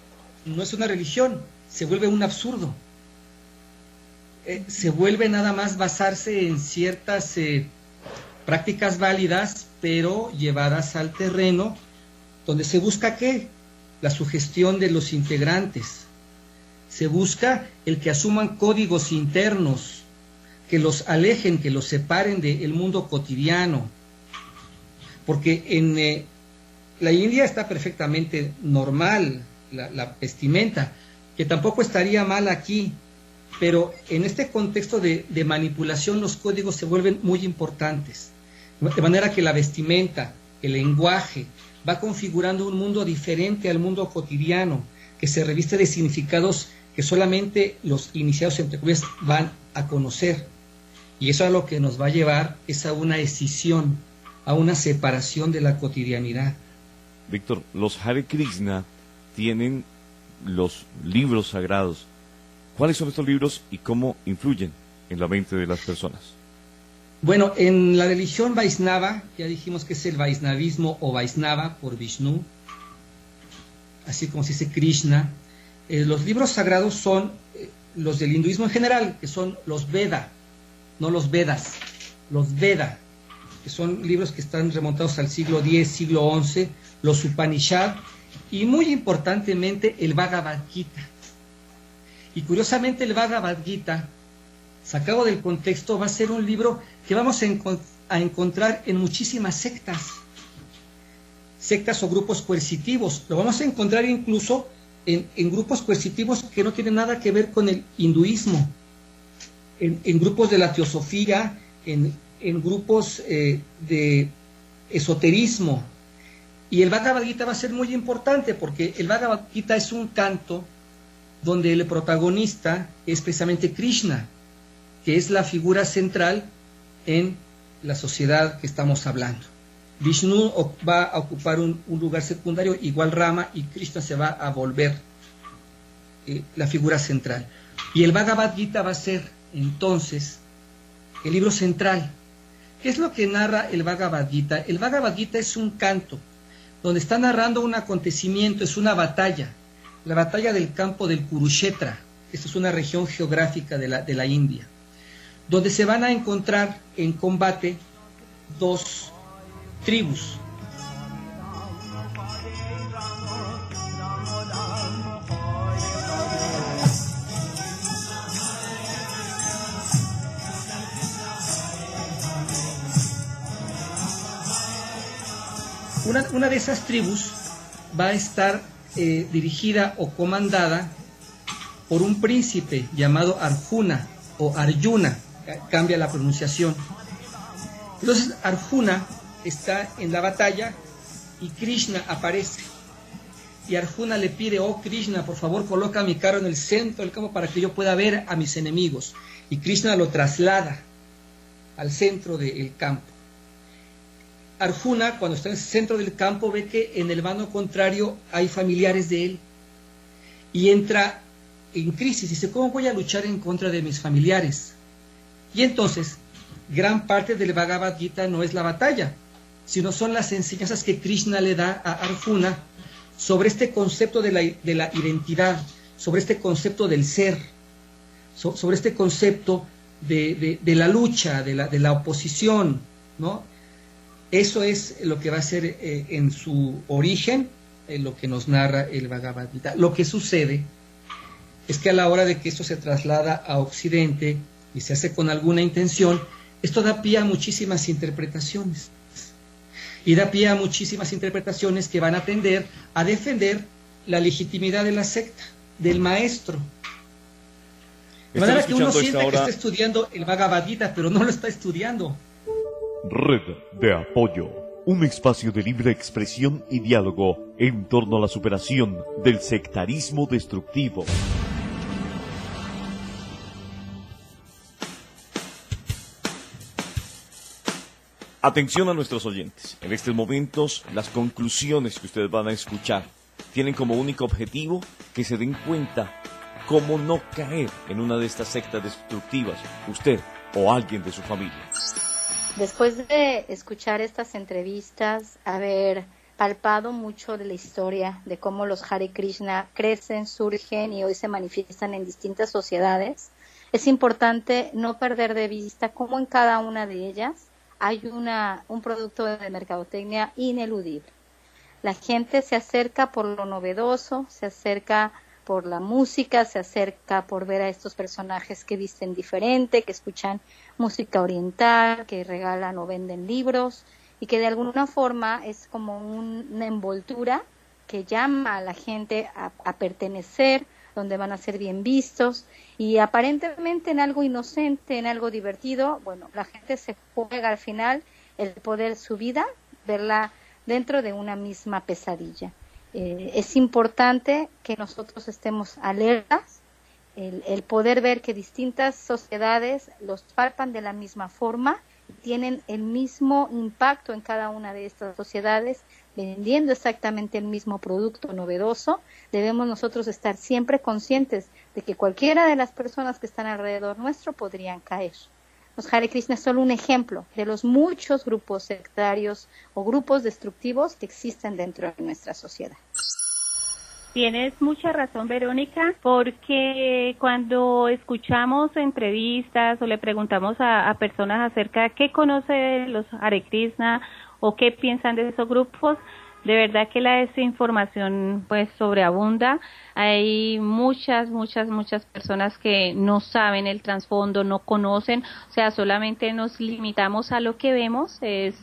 no es una religión, se vuelve un absurdo. Eh, se vuelve nada más basarse en ciertas eh, prácticas válidas, pero llevadas al terreno, donde se busca qué? La sugestión de los integrantes. Se busca el que asuman códigos internos, que los alejen, que los separen del mundo cotidiano. Porque en eh, la India está perfectamente normal la, vestimenta, que tampoco estaría mal aquí, pero en este contexto de, de, manipulación los códigos se vuelven muy importantes. De manera que la vestimenta, el lenguaje, va configurando un mundo diferente al mundo cotidiano, que se reviste de significados que solamente los iniciados entre comillas van a conocer. Y eso a lo que nos va a llevar es a una escisión, a una separación de la cotidianidad. Víctor, los Hare Krishna tienen los libros sagrados. ¿Cuáles son estos libros y cómo influyen en la mente de las personas? Bueno, en la religión Vaisnava, ya dijimos que es el Vaisnavismo o Vaisnava por Vishnu, así como se dice Krishna, eh, los libros sagrados son eh, los del hinduismo en general, que son los Veda, no los Vedas, los Veda, que son libros que están remontados al siglo X, siglo XI, los Upanishad y muy importantemente el Bhagavad Gita. Y curiosamente el Bhagavad Gita, sacado del contexto, va a ser un libro que vamos a, encontrar en muchísimas sectas, sectas o grupos coercitivos. Lo vamos a encontrar incluso en, en grupos coercitivos que no tienen nada que ver con el hinduismo en, grupos de la teosofía, en, grupos eh, de esoterismo. Y el Bhagavad Gita va a ser muy importante porque el Bhagavad Gita es un canto donde el protagonista es precisamente Krishna, que es la figura central en la sociedad que estamos hablando. Vishnu va a ocupar un, lugar secundario, igual Rama, y Krishna se va a volver eh, la figura central. Y el Bhagavad Gita va a ser entonces el libro central. ¿Qué es lo que narra el Bhagavad Gita? El Bhagavad Gita es un canto donde está narrando un acontecimiento, es una batalla, la batalla del campo del Kurukshetra. Esta es una región geográfica de la, de la India, donde se van a encontrar en combate dos tribus, Una, de esas tribus va a estar eh, dirigida o comandada por un príncipe llamado Arjuna o Arjuna, cambia la pronunciación. Entonces Arjuna está en la batalla y Krishna aparece. Y Arjuna le pide, oh Krishna, por favor coloca mi carro en el centro del campo para que yo pueda ver a mis enemigos. Y Krishna lo traslada al centro del campo. Arjuna, cuando está en el centro del campo, ve que en el vano contrario hay familiares de él y entra en crisis. Dice, ¿cómo voy a luchar en contra de mis familiares? Y entonces, gran parte del Bhagavad Gita no es la batalla, sino son las enseñanzas que Krishna le da a Arjuna sobre este concepto de la, identidad, sobre este concepto del ser, sobre este concepto de, la lucha, de la, de la oposición, ¿no? Eso es lo que va a ser eh, en su origen eh, lo que nos narra el Bhagavad Gita. Lo que sucede es que a la hora de que esto se traslada a Occidente y se hace con alguna intención, esto da pie a muchísimas interpretaciones. Y da pie a muchísimas interpretaciones que van a tender a defender la legitimidad de la secta, del maestro. De manera que uno siente que está estudiando el Bhagavad Gita, pero no lo está estudiando. Red de apoyo. Un espacio de libre expresión y diálogo en torno a la superación del sectarismo destructivo. Atención a nuestros oyentes. En estos momentos, las conclusiones que ustedes van a escuchar tienen como único objetivo que se den cuenta cómo no caer en una de estas sectas destructivas, usted o alguien de su familia. Después de escuchar estas entrevistas, haber palpado mucho de la historia de cómo los Hare Krishna crecen, surgen y hoy se manifiestan en distintas sociedades, es importante no perder de vista cómo en cada una de ellas hay una, un producto de mercadotecnia ineludible. La gente se acerca por lo novedoso, se acerca por la música, se acerca por ver a estos personajes que visten diferente, que escuchan música oriental, que regalan o venden libros y que de alguna forma es como una envoltura que llama a la gente a, a pertenecer, donde van a ser bien vistos y aparentemente en algo inocente, en algo divertido, bueno, la gente se juega al final el poder su vida, verla dentro de una misma pesadilla. Eh, es importante que nosotros estemos alertas, el, el, poder ver que distintas sociedades los palpan de la misma forma, tienen el mismo impacto en cada una de estas sociedades, vendiendo exactamente el mismo producto novedoso, debemos nosotros estar siempre conscientes de que cualquiera de las personas que están alrededor nuestro podrían caer. Los Hare Krishna es solo un ejemplo de los muchos grupos sectarios o grupos destructivos que existen dentro de nuestra sociedad. Tienes mucha razón, Verónica, porque cuando escuchamos entrevistas o le preguntamos a, personas acerca de qué conoce los Hare Krishna o qué piensan de esos grupos, de verdad que la desinformación pues sobreabunda. Hay muchas, muchas, muchas personas que no saben el trasfondo, no conocen, o sea, solamente nos limitamos a lo que vemos, es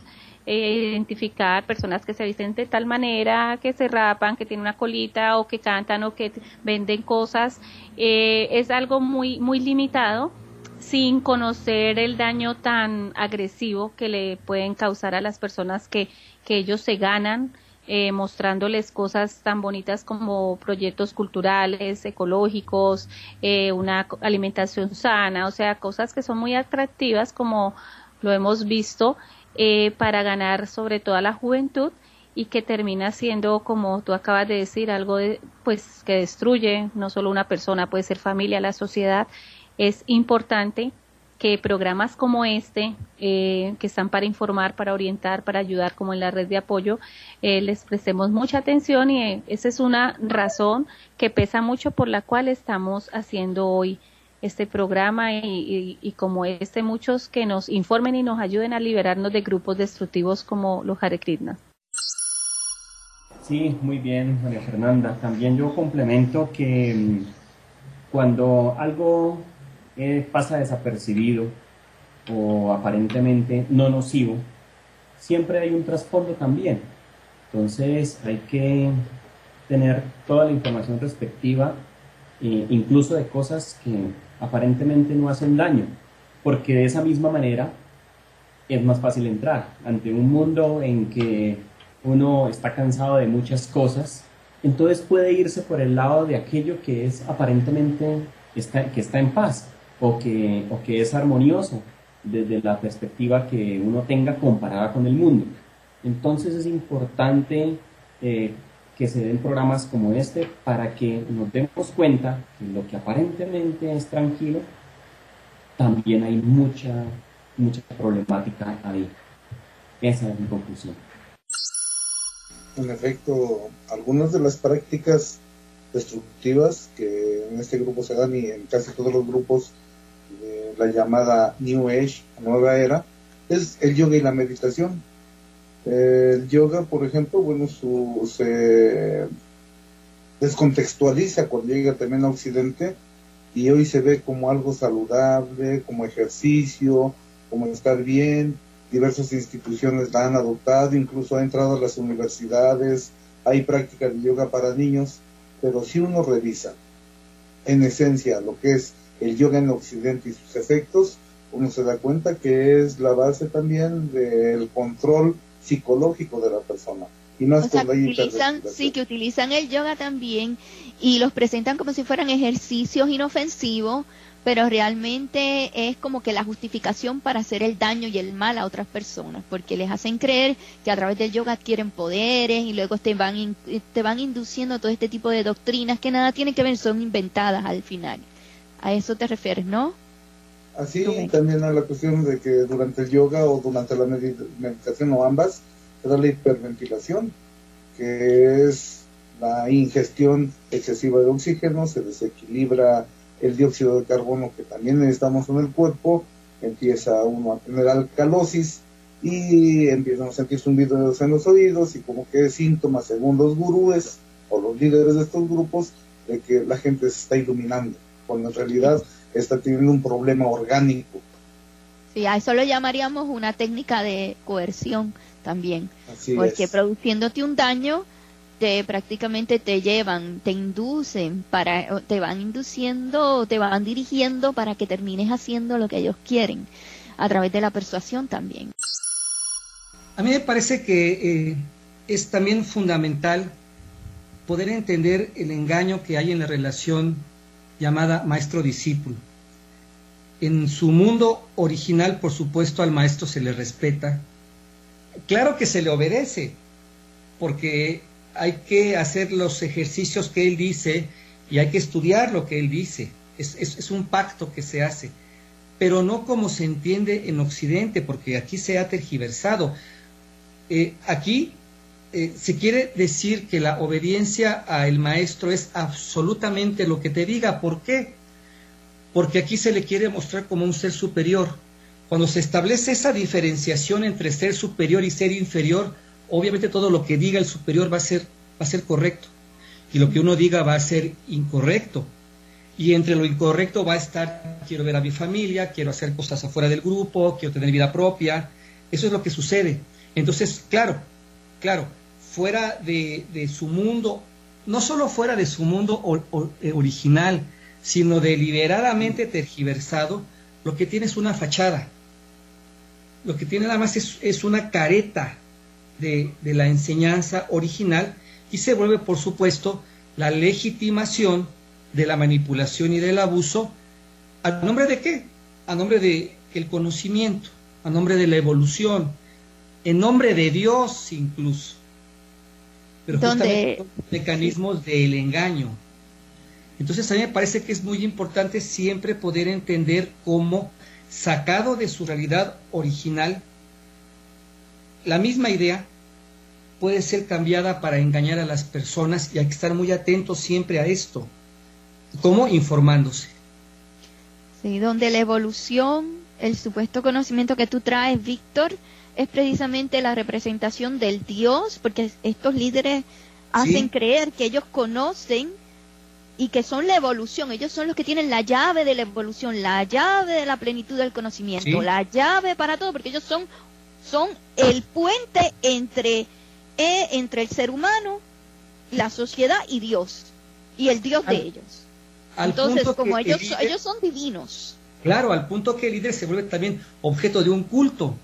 eh, identificar personas que se visten de tal manera, que se rapan, que tienen una colita o que cantan o que venden cosas. Eh, es algo muy, muy limitado sin conocer el daño tan agresivo que le pueden causar a las personas que, que ellos se ganan eh, mostrándoles cosas tan bonitas como proyectos culturales, ecológicos, eh, una alimentación sana, o sea, cosas que son muy atractivas como lo hemos visto eh, para ganar sobre todo a la juventud y que termina siendo, como tú acabas de decir, algo de, pues que destruye no solo una persona, puede ser familia, la sociedad. Es importante que programas como este, eh, que están para informar, para orientar, para ayudar, como en la red de apoyo, eh, les prestemos mucha atención y eh, esa es una razón que pesa mucho por la cual estamos haciendo hoy este programa y, como este muchos que nos informen y nos ayuden a liberarnos de grupos destructivos como los Hare. Sí, muy bien, María Fernanda. También yo complemento que mm, cuando algo pasa desapercibido o aparentemente no nocivo, siempre hay un trasfondo también. Entonces hay que tener toda la información respectiva, eh, incluso de cosas que aparentemente no hacen daño, porque de esa misma manera es más fácil entrar ante un mundo en que uno está cansado de muchas cosas, entonces puede irse por el lado de aquello que es aparentemente está, que está en paz o que, o que es armonioso desde la perspectiva que uno tenga comparada con el mundo. Entonces es importante eh, que se den programas como este para que nos demos cuenta que lo que aparentemente es tranquilo, también hay mucha, mucha problemática ahí. Esa es mi conclusión. En efecto, algunas de las prácticas destructivas que en este grupo se dan y en casi todos los grupos la llamada New Age, nueva era, es el yoga y la meditación. El yoga, por ejemplo, bueno, su, se descontextualiza cuando llega también a Occidente y hoy se ve como algo saludable, como ejercicio, como estar bien. Diversas instituciones la han adoptado, incluso ha entrado a las universidades, hay prácticas de yoga para niños, pero si uno revisa en esencia lo que es el yoga en Occidente y sus efectos, uno se da cuenta que es la base también del control psicológico de la persona. Y más o sea, que utilizan, sí, que utilizan el yoga también y los presentan como si fueran ejercicios inofensivos, pero realmente es como que la justificación para hacer el daño y el mal a otras personas, porque les hacen creer que a través del yoga adquieren poderes y luego te van, te van induciendo todo este tipo de doctrinas que nada tienen que ver, son inventadas al final. A eso te refieres, ¿no? Así también a la cuestión de que durante el yoga o durante la meditación o ambas, se da la hiperventilación, que es la ingestión excesiva de oxígeno, se desequilibra el dióxido de carbono que también necesitamos en el cuerpo, empieza uno a tener alcalosis y empiezan a sentir zumbidos en los oídos y como que síntomas según los gurúes o los líderes de estos grupos de que la gente se está iluminando, cuando en realidad está teniendo un problema orgánico. Sí, a eso lo llamaríamos una técnica de coerción también, porque produciéndote un daño, te prácticamente te llevan, te inducen para, te van induciendo, te van dirigiendo para que termines haciendo lo que ellos quieren, a través de la persuasión también. A mí me parece que eh, es también fundamental poder entender el engaño que hay en la relación llamada maestro-discípulo. En su mundo original, por supuesto, al maestro se le respeta. Claro que se le obedece, porque hay que hacer los ejercicios que él dice y hay que estudiar lo que él dice. Es, un pacto que se hace, pero no como se entiende en Occidente, porque aquí se ha tergiversado. Eh, aquí eh, se quiere decir que la obediencia al maestro es absolutamente lo que te diga. ¿Por qué? Porque aquí se le quiere mostrar como un ser superior. Cuando se establece esa diferenciación entre ser superior y ser inferior, obviamente todo lo que diga el superior va a ser, va a ser correcto. Y lo que uno diga va a ser incorrecto. Y entre lo incorrecto va a estar, quiero ver a mi familia, quiero hacer cosas afuera del grupo, quiero tener vida propia. Eso es lo que sucede. Entonces, claro, claro, fuera de, su mundo, no solo fuera de su mundo eh, original, sino deliberadamente tergiversado, lo que tiene es una fachada. Lo que tiene nada más es, una careta de, de, la enseñanza original y se vuelve, por supuesto, la legitimación de la manipulación y del abuso. ¿A nombre de qué? A nombre de el conocimiento, a nombre de la evolución, en nombre de Dios incluso pero justamente son mecanismos del engaño. Entonces a mí me parece que es muy importante siempre poder entender cómo, sacado de su realidad original, la misma idea puede ser cambiada para engañar a las personas y hay que estar muy atentos siempre a esto. ¿Cómo? Informándose. Sí, donde la evolución, el supuesto conocimiento que tú traes, Víctor, es precisamente la representación del Dios, porque estos líderes hacen creer que ellos conocen y que son la evolución, ellos son los que tienen la llave de la evolución, la llave de la plenitud del conocimiento, la llave para todo, porque ellos son, son el puente entre, eh, entre el ser humano, la sociedad y Dios, y el Dios de ellos. Entonces, como ellos, ellos son divinos. Claro, al punto que el líder se vuelve también objeto de un culto.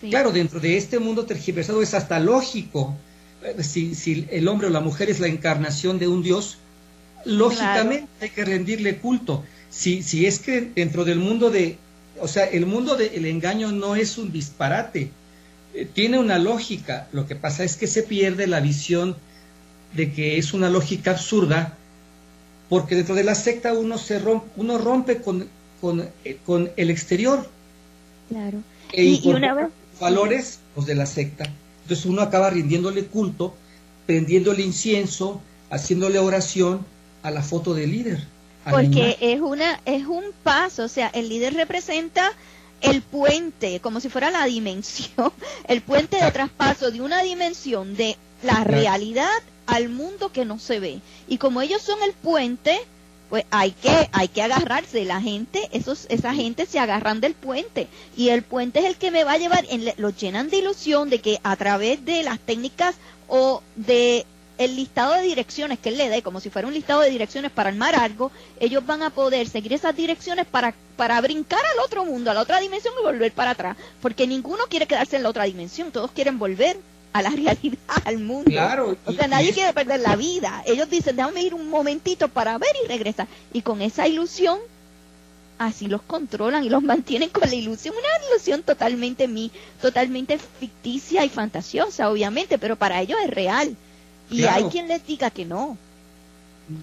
Claro, dentro de este mundo tergiversado es hasta lógico. Eh, si, el hombre o la mujer es la encarnación de un Dios, lógicamente hay que rendirle culto. Si, si es que dentro del mundo de, o sea, el mundo del engaño no es un disparate, eh, tiene una lógica. Lo que pasa es que se pierde la visión de que es una lógica absurda, porque dentro de la secta uno se rompe, uno rompe con, con, eh, con el exterior. Claro. E y, una vez valores los de la secta. Entonces uno acaba rindiéndole culto, prendiéndole incienso, haciéndole oración a la foto del líder. Porque es una es un paso, o sea, el líder representa el puente, como si fuera la dimensión, el puente de traspaso de una dimensión de la realidad al mundo que no se ve. Y como ellos son el puente, pues hay que hay que agarrarse la gente esos esa gente se agarran del puente y el puente es el que me va a llevar en, lo llenan de ilusión de que a través de las técnicas o de el listado de direcciones que él le dé, como si fuera un listado de direcciones para armar algo, ellos van a poder seguir esas direcciones para, para brincar al otro mundo, a la otra dimensión y volver para atrás. Porque ninguno quiere quedarse en la otra dimensión, todos quieren volver a la realidad, al mundo. Claro. O sea, nadie quiere perder la vida. Ellos dicen, déjame ir un momentito para ver y regresar. Y con esa ilusión, así los controlan y los mantienen con la ilusión. Una ilusión totalmente mi, totalmente ficticia y fantasiosa, obviamente, pero para ellos es real. Y hay quien les diga que no.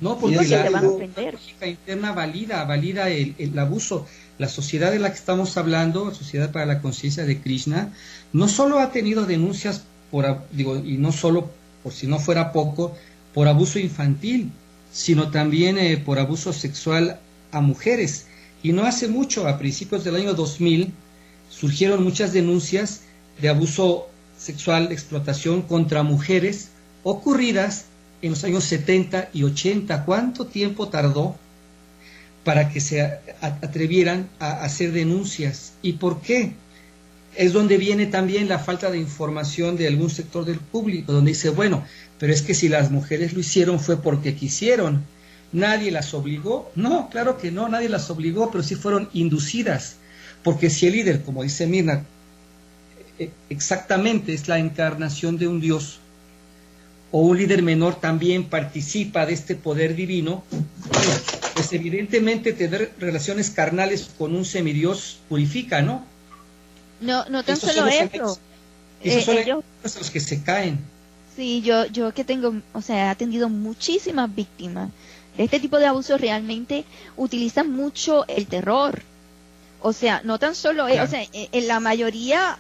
No, porque la lógica interna valida, valida el, el, abuso. La sociedad de la que estamos hablando, Sociedad para la Conciencia de Krishna, no solo ha tenido denuncias por, digo, y no solo por si no fuera poco, por abuso infantil, sino también eh, por abuso sexual a mujeres. Y no hace mucho, a principios del año 2000, surgieron muchas denuncias de abuso sexual, explotación contra mujeres ocurridas en los años 70 y 80. ¿Cuánto tiempo tardó para que se atrevieran a hacer denuncias? ¿Y por qué? Es donde viene también la falta de información de algún sector del público, donde dice, bueno, pero es que si las mujeres lo hicieron fue porque quisieron. ¿Nadie las obligó? No, claro que no, nadie las obligó, pero sí fueron inducidas. Porque si el líder, como dice Mirna, e-, exactamente es la encarnación de un Dios, o un líder menor también participa de este poder divino, pues evidentemente tener relaciones carnales con un semidios purifica, ¿no? No, no tan solo eso. Esos son eh, los que se caen. Sí, yo, yo que tengo, o sea, he atendido muchísimas víctimas de este tipo de abusos, realmente utilizan mucho el terror. O sea, no tan solo, o sea, en la mayoría,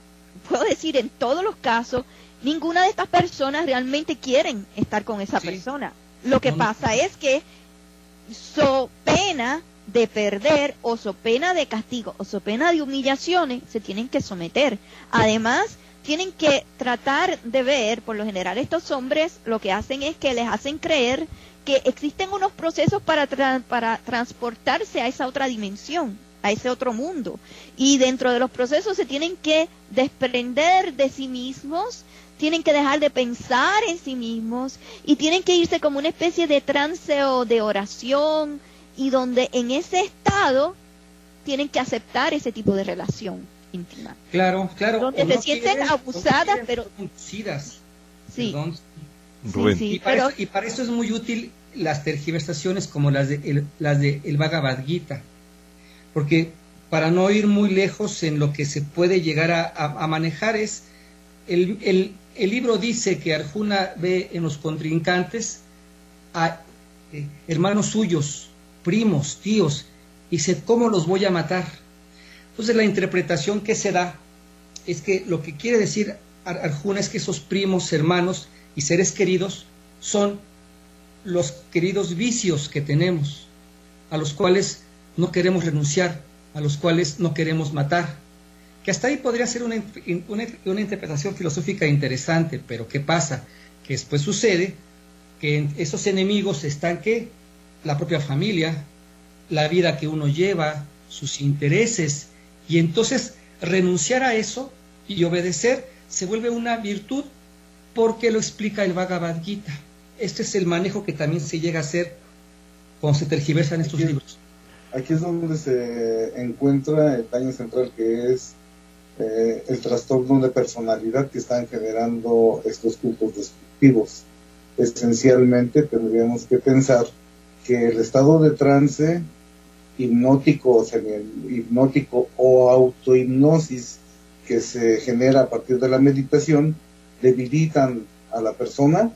puedo decir, en todos los casos, ninguna de estas personas realmente quieren estar con esa persona. Lo que pasa es que so pena de perder o so pena de castigo o so pena de humillaciones se tienen que someter. Además, tienen que tratar de ver, por lo general estos hombres lo que hacen es que les hacen creer que existen unos procesos para, para transportarse a esa otra dimensión, a ese otro mundo. Y dentro de los procesos se tienen que desprender de sí mismos, tienen que dejar de pensar en sí mismos y tienen que irse como una especie de trance o de oración y donde en ese estado tienen que aceptar ese tipo de relación íntima. Claro, claro. Donde se sienten abusadas, pero... Conducidas. Sí. y, para eso, y, para eso, es muy útil las tergiversaciones como las de el, las de el Bhagavad Gita. Porque para no ir muy lejos en lo que se puede llegar a, a manejar es el, el, el libro dice que Arjuna ve en los contrincantes a eh, hermanos suyos, primos, tíos, y dice, ¿cómo los voy a matar? Entonces la interpretación que se da es que lo que quiere decir Arjuna es que esos primos, hermanos y seres queridos son los queridos vicios que tenemos, a los cuales no queremos renunciar, a los cuales no queremos matar que hasta ahí podría ser una, una, interpretación filosófica interesante, pero ¿qué pasa? Que después sucede que esos enemigos están que la propia familia, la vida que uno lleva, sus intereses, y entonces renunciar a eso y obedecer se vuelve una virtud porque lo explica el Bhagavad Gita. Este es el manejo que también se llega a hacer cuando se tergiversan estos libros. Aquí es donde se encuentra el daño central que es eh, el trastorno de personalidad que están generando estos cultos destructivos. Esencialmente tendríamos que pensar que el estado de trance hipnótico, semi hipnótico o autohipnosis que se genera a partir de la meditación debilitan a la persona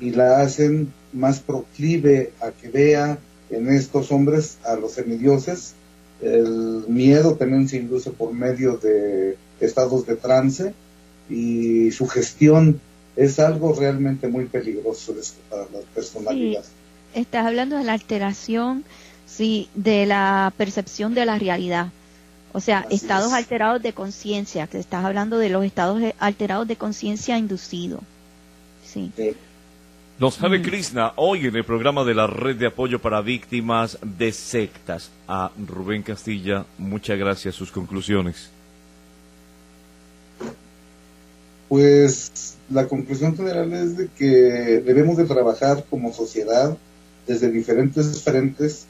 y la hacen más proclive a que vea en estos hombres a los semidioses el miedo también se induce por medio de estados de trance y su gestión es algo realmente muy peligroso para las personalidades. Estás hablando de la alteración sí, de la percepción de la realidad. O sea, estados alterados de conciencia, que estás hablando de los estados alterados de conciencia inducido. Sí. Nos Hare Krishna hoy en el programa de la Red de Apoyo para Víctimas de Sectas. A Rubén Castilla, muchas gracias. Sus conclusiones. Pues la conclusión general es de que debemos de trabajar como sociedad desde diferentes frentes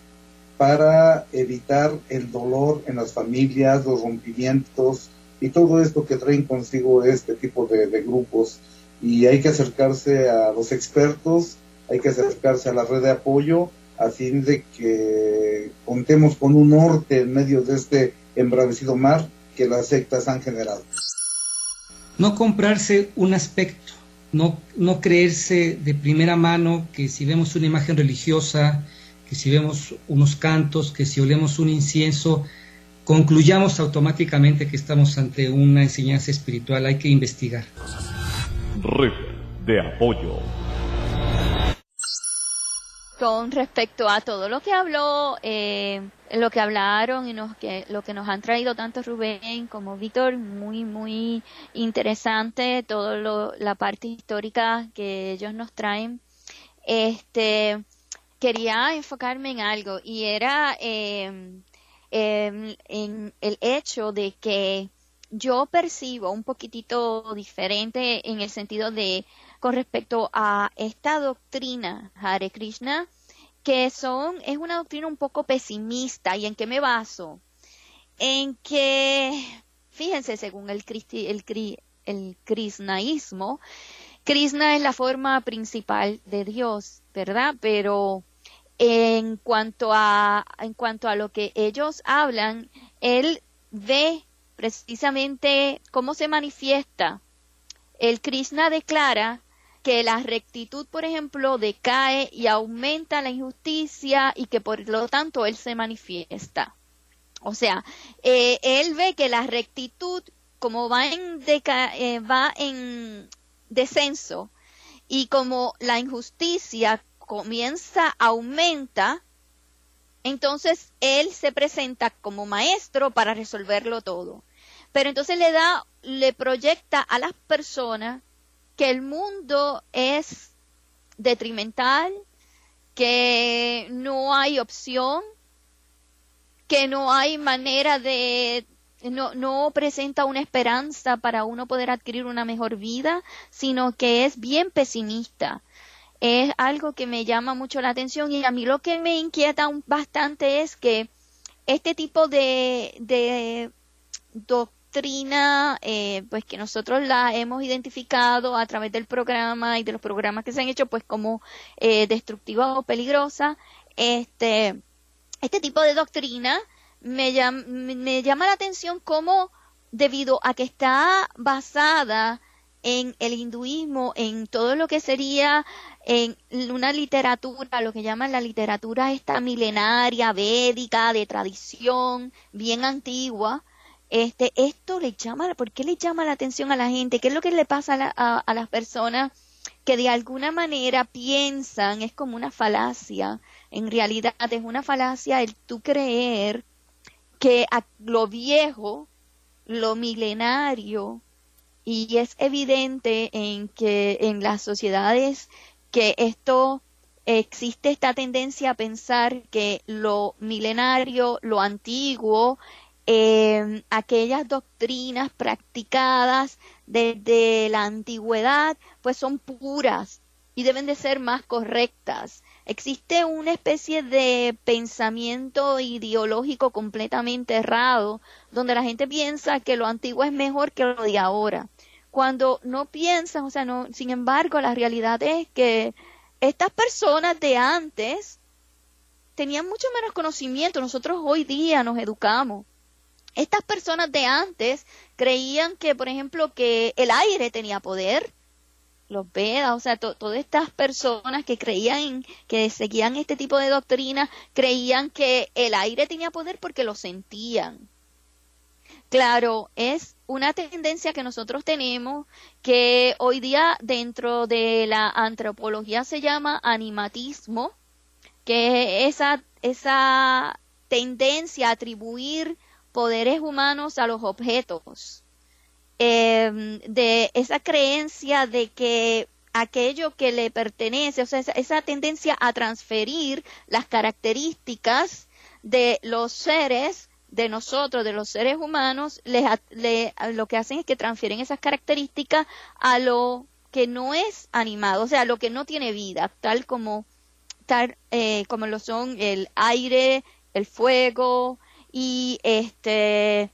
para evitar el dolor en las familias, los rompimientos y todo esto que traen consigo este tipo de, grupos. Y hay que acercarse a los expertos, hay que acercarse a la red de apoyo a fin de que contemos con un norte en medio de este embravecido mar que las sectas han generado. No comprarse un aspecto, no, no creerse de primera mano que si vemos una imagen religiosa, que si vemos unos cantos, que si olemos un incienso, concluyamos automáticamente que estamos ante una enseñanza espiritual. Hay que investigar. Red de apoyo. Con respecto a todo lo que habló, eh, lo que hablaron y que, lo que nos han traído tanto Rubén como Víctor, muy, muy interesante, toda la parte histórica que ellos nos traen. Este, quería enfocarme en algo y era em, en el hecho de que yo percibo un poquitito diferente en el sentido de con respecto a esta doctrina Hare Krishna que son es una doctrina un poco pesimista y en qué me baso en que fíjense según el el, el krishnaísmo Krishna es la forma principal de Dios, ¿verdad? Pero en cuanto a, en cuanto a lo que ellos hablan, él ve precisamente cómo se manifiesta. El Krishna declara que la rectitud, por ejemplo, decae y aumenta la injusticia y que por lo tanto él se manifiesta. O sea, eh, él ve que la rectitud, como va en, eh, va en descenso y como la injusticia comienza, aumenta, entonces él se presenta como maestro para resolverlo todo. Pero entonces le da, le proyecta a las personas que el mundo es detrimental, que no hay opción, que no hay manera de no, no presenta una esperanza para uno poder adquirir una mejor vida, sino que es bien pesimista. Es algo que me llama mucho la atención y a mí lo que me inquieta bastante es que este tipo de, de doctrina, eh, pues que nosotros la hemos identificado a través del programa y de los programas que se han hecho, pues como eh, destructiva o peligrosa, este, este tipo de doctrina me llama, me llama la atención cómo debido a que está basada en el hinduismo, en todo lo que sería en una literatura, lo que llaman la literatura esta milenaria, védica, de tradición, bien antigua, este, esto le llama, ¿por qué le llama la atención a la gente? ¿Qué es lo que le pasa a, a las personas que de alguna manera piensan, es como una falacia, en realidad es una falacia el tú creer que a lo viejo, lo milenario, y es evidente en que en las sociedades que esto existe esta tendencia a pensar que lo milenario, lo antiguo, eh, aquellas doctrinas practicadas desde la antigüedad, pues son puras y deben de ser más correctas existe una especie de pensamiento ideológico completamente errado, donde la gente piensa que lo antiguo es mejor que lo de ahora. Cuando no piensan, o sea, no, sin embargo, la realidad es que estas personas de antes tenían mucho menos conocimiento. Nosotros hoy día nos educamos. Estas personas de antes creían que, por ejemplo, que el aire tenía poder, los Vedas, o sea, todas estas personas que creían, que seguían este tipo de doctrina, creían que el aire tenía poder porque lo sentían. Claro, es una tendencia que nosotros tenemos que hoy día dentro de la antropología se llama animatismo, que es esa, esa tendencia a atribuir poderes humanos a los objetos, em, de esa creencia de que aquello que le pertenece, o sea, esa, tendencia a transferir las características de los seres, de nosotros, de los seres humanos, lo que hacen es que transfieren esas características a lo que no es animado, o sea, lo que no tiene vida, tal como, tal, eh, como lo son el aire, el fuego y este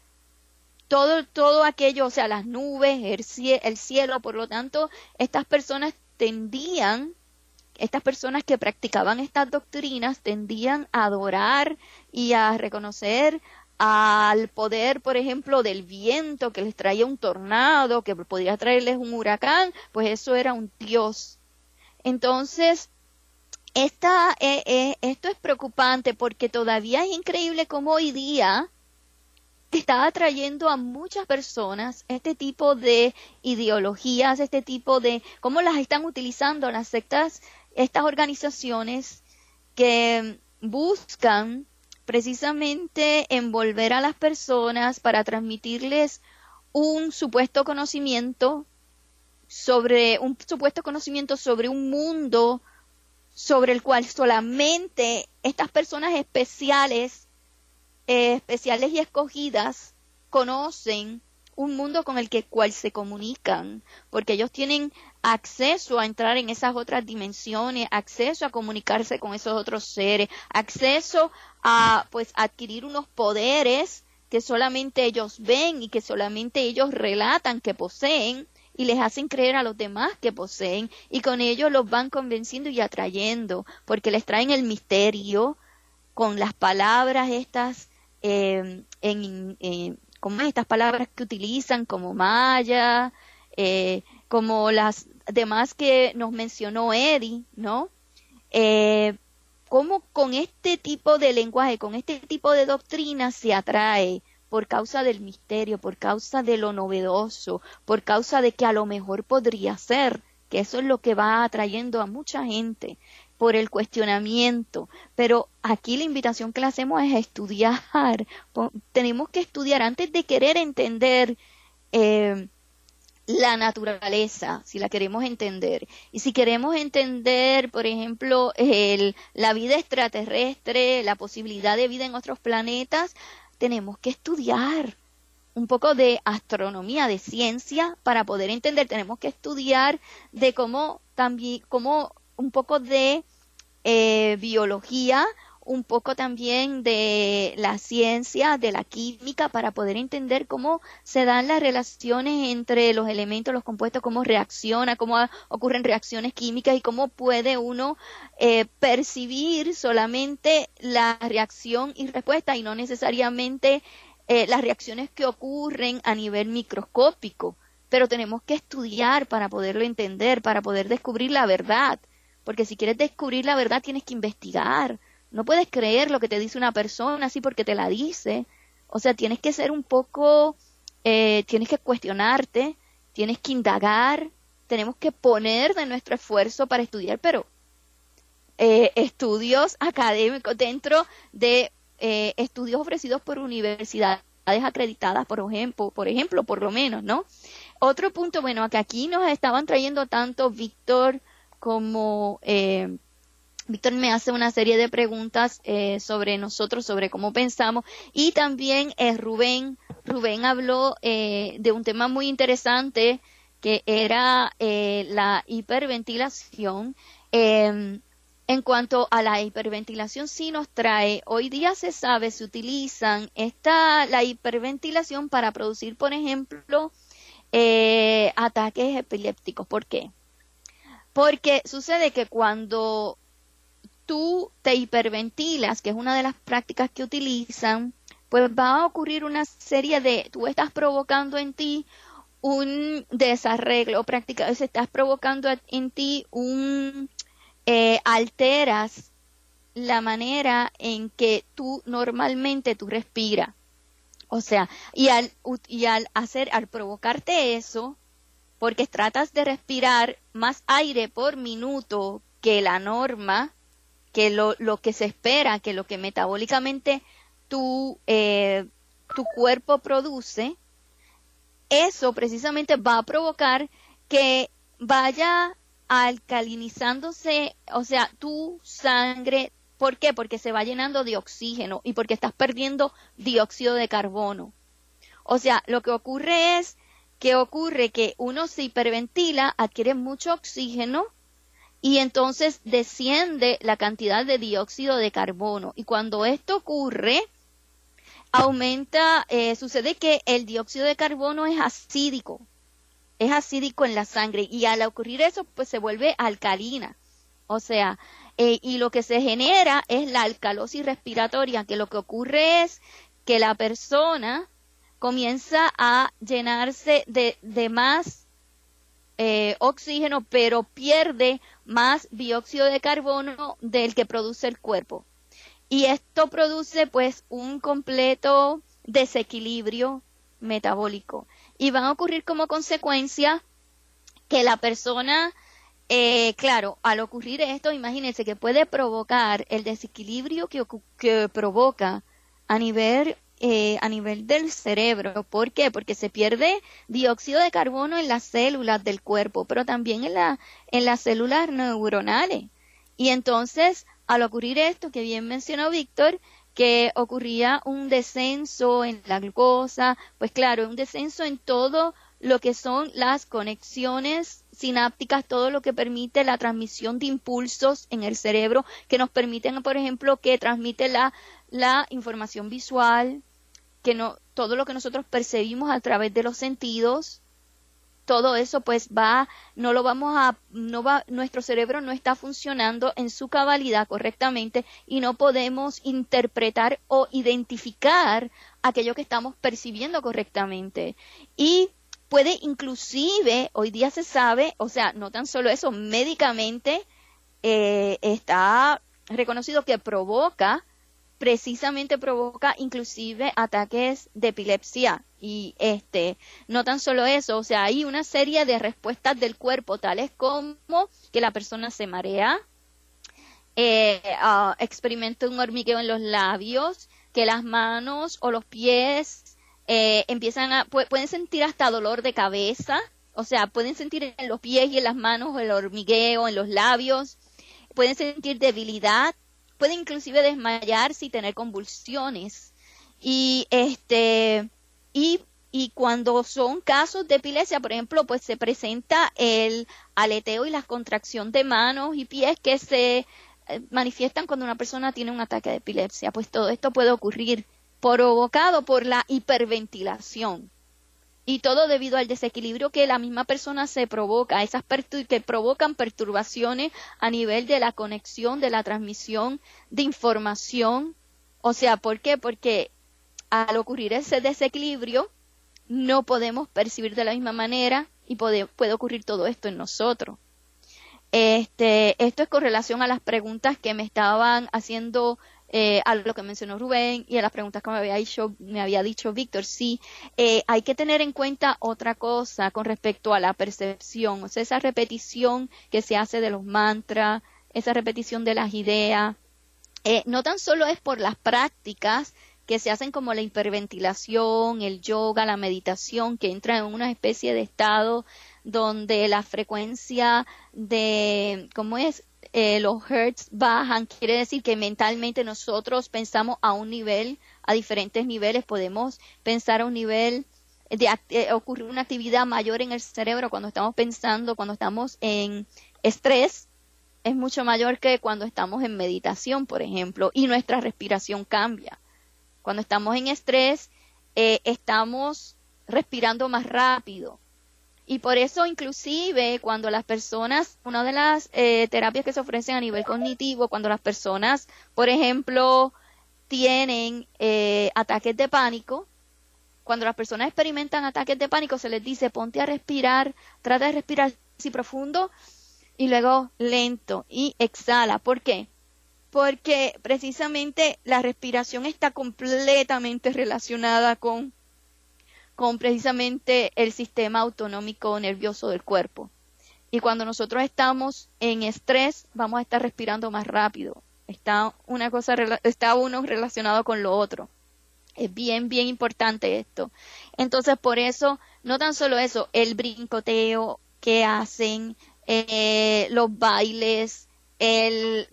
todo, todo aquello, o sea, las nubes, el, el cielo, por lo tanto, estas personas tendían, estas personas que practicaban estas doctrinas tendían a adorar y a reconocer al poder, por ejemplo, del viento que les traía un tornado, que podía traerles un huracán, pues eso era un dios. Entonces, esta, eh, eh, esto es preocupante porque todavía es increíble cómo hoy día está atrayendo a muchas personas este tipo de ideologías, este tipo de cómo las están utilizando las sectas, estas organizaciones que buscan precisamente envolver a las personas para transmitirles un supuesto conocimiento sobre un supuesto conocimiento sobre un mundo sobre el cual solamente estas personas especiales eh, especiales y escogidas conocen un mundo con el que cual se comunican, porque ellos tienen acceso a entrar en esas otras dimensiones, acceso a comunicarse con esos otros seres, acceso a pues adquirir unos poderes que solamente ellos ven y que solamente ellos relatan que poseen y les hacen creer a los demás que poseen y con ellos los van convenciendo y atrayendo porque les traen el misterio con las palabras estas eh, en, como estas palabras que utilizan como maya, eh, como las demás que nos mencionó Eddie, ¿no? Eh, cómo con este tipo de lenguaje, con este tipo de doctrina se atrae por causa del misterio, por causa de lo novedoso, por causa de que a lo mejor podría ser, que eso es lo que va atrayendo a mucha gente por el cuestionamiento, pero aquí la invitación que le hacemos es estudiar. Tenemos que estudiar antes de querer entender eh, la naturaleza, si la queremos entender. Y si queremos entender, por ejemplo, el, la vida extraterrestre, la posibilidad de vida en otros planetas, tenemos que estudiar un poco de astronomía, de ciencia, para poder entender. Tenemos que estudiar de cómo también, cómo un poco de eh, biología, un poco también de la ciencia, de la química, para poder entender cómo se dan las relaciones entre los elementos, los compuestos, cómo reacciona, cómo ocurren reacciones químicas y cómo puede uno eh, percibir solamente la reacción y respuesta y no necesariamente eh, las reacciones que ocurren a nivel microscópico. Pero tenemos que estudiar para poderlo entender, para poder descubrir la verdad. Porque si quieres descubrir la verdad tienes que investigar no puedes creer lo que te dice una persona así porque te la dice. O sea, tienes que ser un poco, eh, tienes que cuestionarte, tienes que indagar, tenemos que poner de nuestro esfuerzo para estudiar, pero eh, estudios académicos dentro de eh, estudios ofrecidos por universidades acreditadas, por ejemplo, por ejemplo, por lo menos, ¿no? Otro punto, bueno, que aquí nos estaban trayendo tanto Víctor como eh, Víctor me hace una serie de preguntas eh, sobre nosotros, sobre cómo pensamos y también eh, Rubén, Rubén habló eh, de un tema muy interesante que era la hiperventilación. Em, en cuanto a la hiperventilación, sí nos trae, hoy día se sabe, se utilizan esta, la hiperventilación para producir, por ejemplo, ataques epilépticos. ¿Por qué? Porque sucede que cuando tú te hiperventilas, que es una de las prácticas que utilizan, pues va a ocurrir una serie de, tú estás provocando en ti un desarreglo, práctica, se estás provocando en ti un, eh, alteras la manera en que tú normalmente tú respiras. O sea, y al, y al hacer, al provocarte eso, porque tratas de respirar más aire por minuto que la norma, que lo, lo que se espera, que lo que metabólicamente tú, eh, tu cuerpo produce, eso precisamente va a provocar que vaya alcalinizándose, o sea, tu sangre, ¿por qué? Porque se va llenando de oxígeno y porque estás perdiendo dióxido de carbono. O sea, lo que ocurre es que ocurre que uno se hiperventila, adquiere mucho oxígeno y entonces desciende la cantidad de dióxido de carbono. Y cuando esto ocurre, aumenta, eh, sucede que el dióxido de carbono es acídico, es acídico en la sangre y al ocurrir eso, pues se vuelve alcalina. O sea, eh, y lo que se genera es la alcalosis respiratoria, que lo que ocurre es que la persona comienza a llenarse de, de más eh, oxígeno, pero pierde más dióxido de carbono del que produce el cuerpo. Y esto produce pues un completo desequilibrio metabólico. Y van a ocurrir como consecuencia que la persona, eh, claro, al ocurrir esto, imagínense que puede provocar el desequilibrio que, que provoca a nivel eh, a nivel del cerebro. ¿Por qué? Porque se pierde dióxido de carbono en las células del cuerpo, pero también en, la, en las células neuronales. Y entonces al ocurrir esto que bien mencionó Víctor, que ocurría un descenso en la glucosa, pues claro, un descenso en todo lo que son las conexiones sinápticas, todo lo que permite la transmisión de impulsos en el cerebro, que nos permiten, por ejemplo, que transmite la, la información visual, que no, todo lo que nosotros percibimos a través de los sentidos, todo eso pues va, no lo vamos a, no va, nuestro cerebro no está funcionando en su cabalidad correctamente y no podemos interpretar o identificar aquello que estamos percibiendo correctamente. Y puede inclusive, hoy día se sabe, o sea, no tan solo eso, médicamente eh, está reconocido que provoca precisamente provoca inclusive ataques de epilepsia. Y este no tan solo eso o sea hay una serie de respuestas del cuerpo tales como que la persona se marea eh, uh, experimenta un hormigueo en los labios que las manos o los pies eh, empiezan a pueden sentir hasta dolor de cabeza o sea pueden sentir en los pies y en las manos el hormigueo en los labios pueden sentir debilidad puede inclusive desmayarse y tener convulsiones. Y este, y, y cuando son casos de epilepsia, por ejemplo, pues se presenta el aleteo y la contracción de manos y pies que se eh, manifiestan cuando una persona tiene un ataque de epilepsia. Pues todo esto puede ocurrir provocado por la hiperventilación. Y todo debido al desequilibrio que la misma persona se provoca, esas que provocan perturbaciones a nivel de la conexión, de la transmisión de información. O sea, ¿por qué? Porque al ocurrir ese desequilibrio, no podemos percibir de la misma manera y puede, puede ocurrir todo esto en nosotros. Este, esto es con relación a las preguntas que me estaban haciendo eh, a lo que mencionó Rubén y a las preguntas que me había dicho, me había dicho Víctor, sí, eh, hay que tener en cuenta otra cosa con respecto a la percepción, o sea, esa repetición que se hace de los mantras, esa repetición de las ideas, eh, no tan solo es por las prácticas que se hacen como la hiperventilación, el yoga, la meditación, que entra en una especie de estado donde la frecuencia de, ¿cómo es? Eh, los hertz bajan, quiere decir que mentalmente nosotros pensamos a un nivel, a diferentes niveles, podemos pensar a un nivel de eh, ocurrir una actividad mayor en el cerebro cuando estamos pensando, cuando estamos en estrés, es mucho mayor que cuando estamos en meditación, por ejemplo, y nuestra respiración cambia. Cuando estamos en estrés, eh, estamos respirando más rápido, y por eso inclusive cuando las personas, una de las eh, terapias que se ofrecen a nivel cognitivo, cuando las personas, por ejemplo, tienen eh, ataques de pánico, cuando las personas experimentan ataques de pánico, se les dice ponte a respirar, trata de respirar así profundo y luego lento y exhala. ¿Por qué? Porque precisamente la respiración está completamente relacionada con con precisamente el sistema autonómico nervioso del cuerpo. Y cuando nosotros estamos en estrés, vamos a estar respirando más rápido. Está una cosa, está uno relacionado con lo otro. Es bien, bien importante esto. Entonces, por eso, no tan solo eso, el brincoteo que hacen, eh, los bailes, el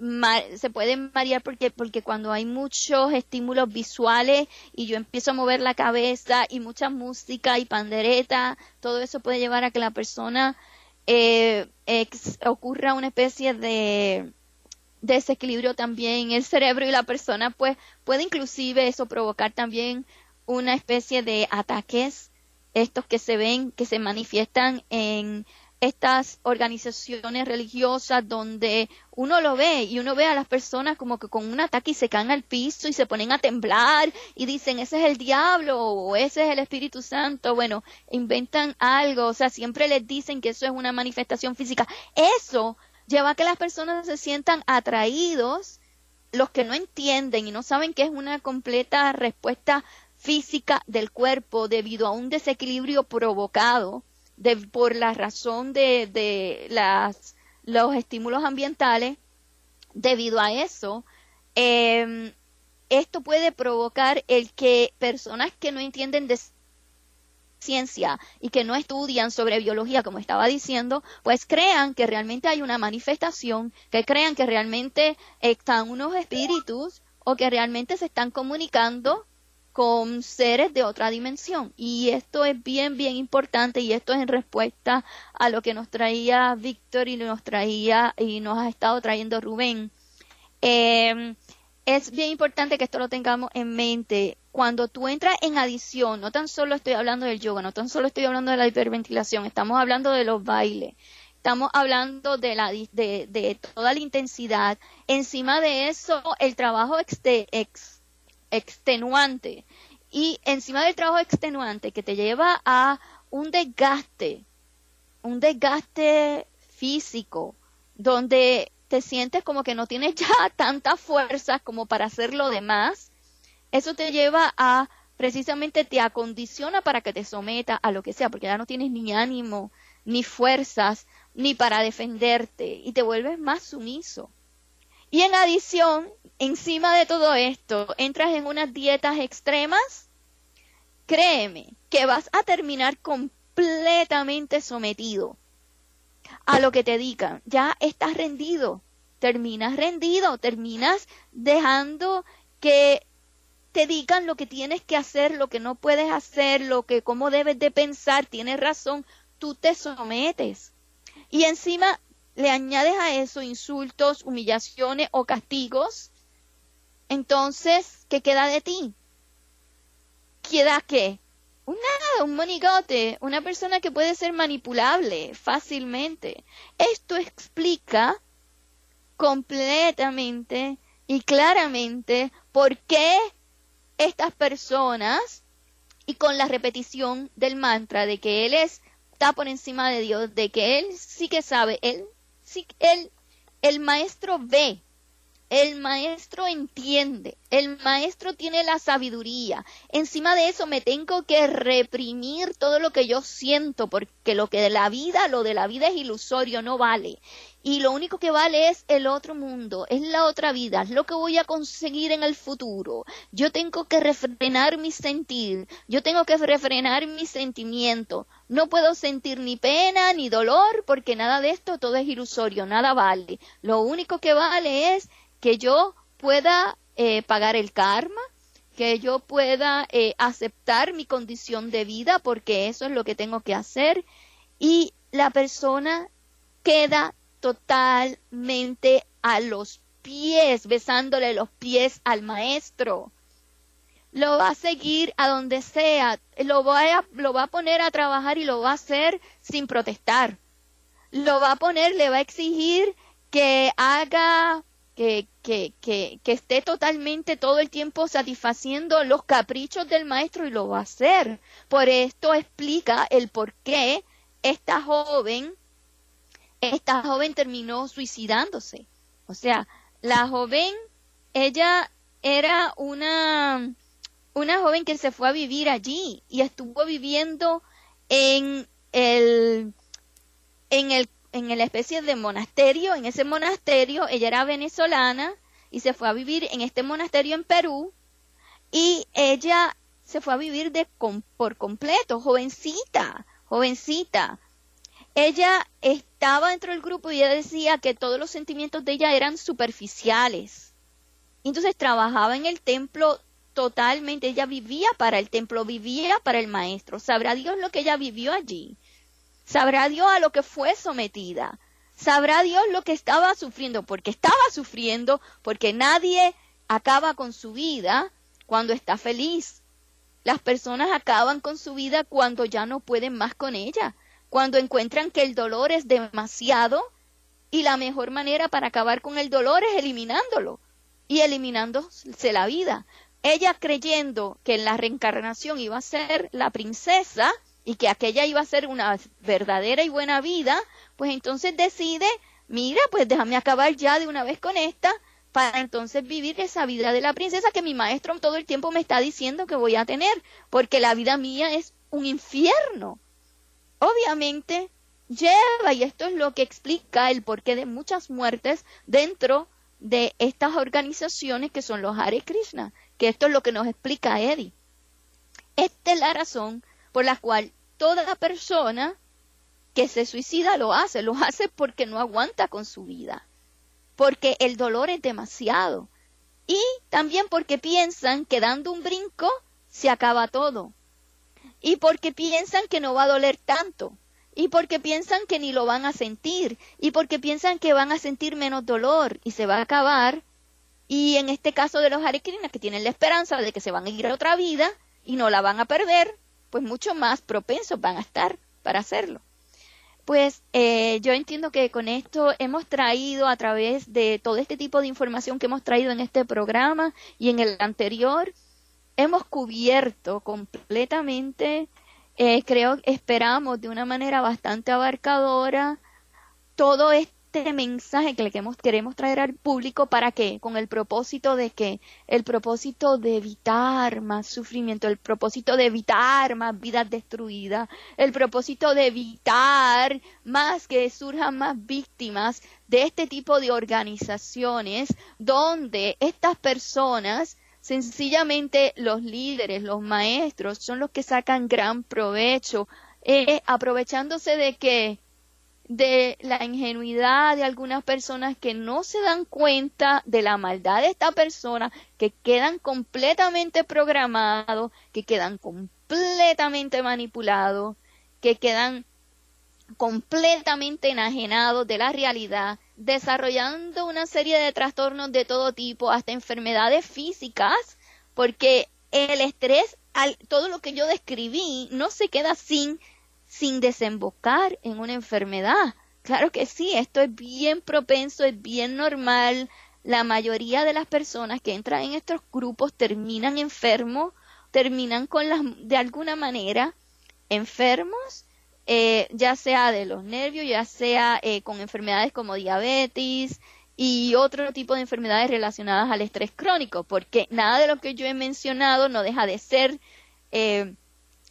se puede marear porque porque cuando hay muchos estímulos visuales y yo empiezo a mover la cabeza y mucha música y pandereta todo eso puede llevar a que la persona eh, ocurra una especie de desequilibrio también en el cerebro y la persona pues puede inclusive eso provocar también una especie de ataques estos que se ven que se manifiestan en estas organizaciones religiosas donde uno lo ve y uno ve a las personas como que con un ataque y se caen al piso y se ponen a temblar y dicen ese es el diablo o ese es el Espíritu Santo. Bueno, inventan algo, o sea, siempre les dicen que eso es una manifestación física. Eso lleva a que las personas se sientan atraídos, los que no entienden y no saben que es una completa respuesta física del cuerpo debido a un desequilibrio provocado de, por la razón de, de las, los estímulos ambientales, debido a eso, eh, esto puede provocar el que personas que no entienden de ciencia y que no estudian sobre biología, como estaba diciendo, pues crean que realmente hay una manifestación, que crean que realmente están unos espíritus o que realmente se están comunicando con seres de otra dimensión. Y esto es bien, bien importante y esto es en respuesta a lo que nos traía Víctor y nos traía y nos ha estado trayendo Rubén. Eh, es bien importante que esto lo tengamos en mente. Cuando tú entras en adición, no tan solo estoy hablando del yoga, no tan solo estoy hablando de la hiperventilación, estamos hablando de los bailes, estamos hablando de, la, de, de toda la intensidad. Encima de eso, el trabajo ex, extenuante. Y encima del trabajo extenuante que te lleva a un desgaste, un desgaste físico, donde te sientes como que no tienes ya tanta fuerza como para hacer lo demás, eso te lleva a precisamente te acondiciona para que te someta a lo que sea, porque ya no tienes ni ánimo, ni fuerzas, ni para defenderte, y te vuelves más sumiso. Y en adición, encima de todo esto, entras en unas dietas extremas, créeme que vas a terminar completamente sometido a lo que te digan. Ya estás rendido, terminas rendido, terminas dejando que te digan lo que tienes que hacer, lo que no puedes hacer, lo que cómo debes de pensar, tienes razón, tú te sometes. Y encima le añades a eso insultos, humillaciones o castigos, entonces, ¿qué queda de ti? ¿Queda qué? Un nada, un monigote, una persona que puede ser manipulable fácilmente. Esto explica completamente y claramente por qué estas personas, y con la repetición del mantra de que Él es, está por encima de Dios, de que Él sí que sabe, Él el, el maestro ve, el maestro entiende, el maestro tiene la sabiduría. Encima de eso me tengo que reprimir todo lo que yo siento, porque lo que de la vida, lo de la vida es ilusorio, no vale y lo único que vale es el otro mundo, es la otra vida, es lo que voy a conseguir en el futuro. Yo tengo que refrenar mi sentir, yo tengo que refrenar mi sentimiento. No puedo sentir ni pena ni dolor porque nada de esto todo es ilusorio, nada vale. Lo único que vale es que yo pueda eh, pagar el karma, que yo pueda eh, aceptar mi condición de vida porque eso es lo que tengo que hacer y la persona queda totalmente a los pies, besándole los pies al maestro. Lo va a seguir a donde sea, lo va a, lo va a poner a trabajar y lo va a hacer sin protestar. Lo va a poner, le va a exigir que haga, que, que, que, que esté totalmente todo el tiempo satisfaciendo los caprichos del maestro y lo va a hacer. Por esto explica el por qué esta joven esta joven terminó suicidándose. O sea, la joven, ella era una, una joven que se fue a vivir allí y estuvo viviendo en el, en el, en la especie de monasterio. En ese monasterio, ella era venezolana y se fue a vivir en este monasterio en Perú. y ella se fue a vivir de por completo, jovencita, jovencita. Ella estaba dentro del grupo y ella decía que todos los sentimientos de ella eran superficiales. Entonces trabajaba en el templo totalmente, ella vivía para el templo, vivía para el maestro. Sabrá Dios lo que ella vivió allí. Sabrá Dios a lo que fue sometida. Sabrá Dios lo que estaba sufriendo, porque estaba sufriendo, porque nadie acaba con su vida cuando está feliz. Las personas acaban con su vida cuando ya no pueden más con ella, cuando encuentran que el dolor es demasiado y la mejor manera para acabar con el dolor es eliminándolo y eliminándose la vida. Ella creyendo que en la reencarnación iba a ser la princesa y que aquella iba a ser una verdadera y buena vida, pues entonces decide, mira, pues déjame acabar ya de una vez con esta para entonces vivir esa vida de la princesa que mi maestro todo el tiempo me está diciendo que voy a tener, porque la vida mía es un infierno. Obviamente lleva, y esto es lo que explica el porqué de muchas muertes dentro de estas organizaciones que son los Hare Krishna, que esto es lo que nos explica Eddie. Esta es la razón por la cual toda persona que se suicida lo hace, lo hace porque no aguanta con su vida porque el dolor es demasiado. Y también porque piensan que dando un brinco se acaba todo. Y porque piensan que no va a doler tanto. Y porque piensan que ni lo van a sentir. Y porque piensan que van a sentir menos dolor y se va a acabar. Y en este caso de los arecrinas que tienen la esperanza de que se van a ir a otra vida y no la van a perder, pues mucho más propensos van a estar para hacerlo. Pues eh, yo entiendo que con esto hemos traído a través de todo este tipo de información que hemos traído en este programa y en el anterior, hemos cubierto completamente, eh, creo, esperamos de una manera bastante abarcadora todo este mensaje que le queremos, queremos traer al público para qué? Con el propósito de que el propósito de evitar más sufrimiento, el propósito de evitar más vidas destruidas, el propósito de evitar más que surjan más víctimas de este tipo de organizaciones donde estas personas sencillamente los líderes, los maestros son los que sacan gran provecho, eh, aprovechándose de que de la ingenuidad de algunas personas que no se dan cuenta de la maldad de esta persona, que quedan completamente programados, que quedan completamente manipulados, que quedan completamente enajenados de la realidad, desarrollando una serie de trastornos de todo tipo, hasta enfermedades físicas, porque el estrés, todo lo que yo describí, no se queda sin sin desembocar en una enfermedad. Claro que sí, esto es bien propenso, es bien normal. La mayoría de las personas que entran en estos grupos terminan enfermos, terminan con las, de alguna manera enfermos, eh, ya sea de los nervios, ya sea eh, con enfermedades como diabetes y otro tipo de enfermedades relacionadas al estrés crónico, porque nada de lo que yo he mencionado no deja de ser, eh,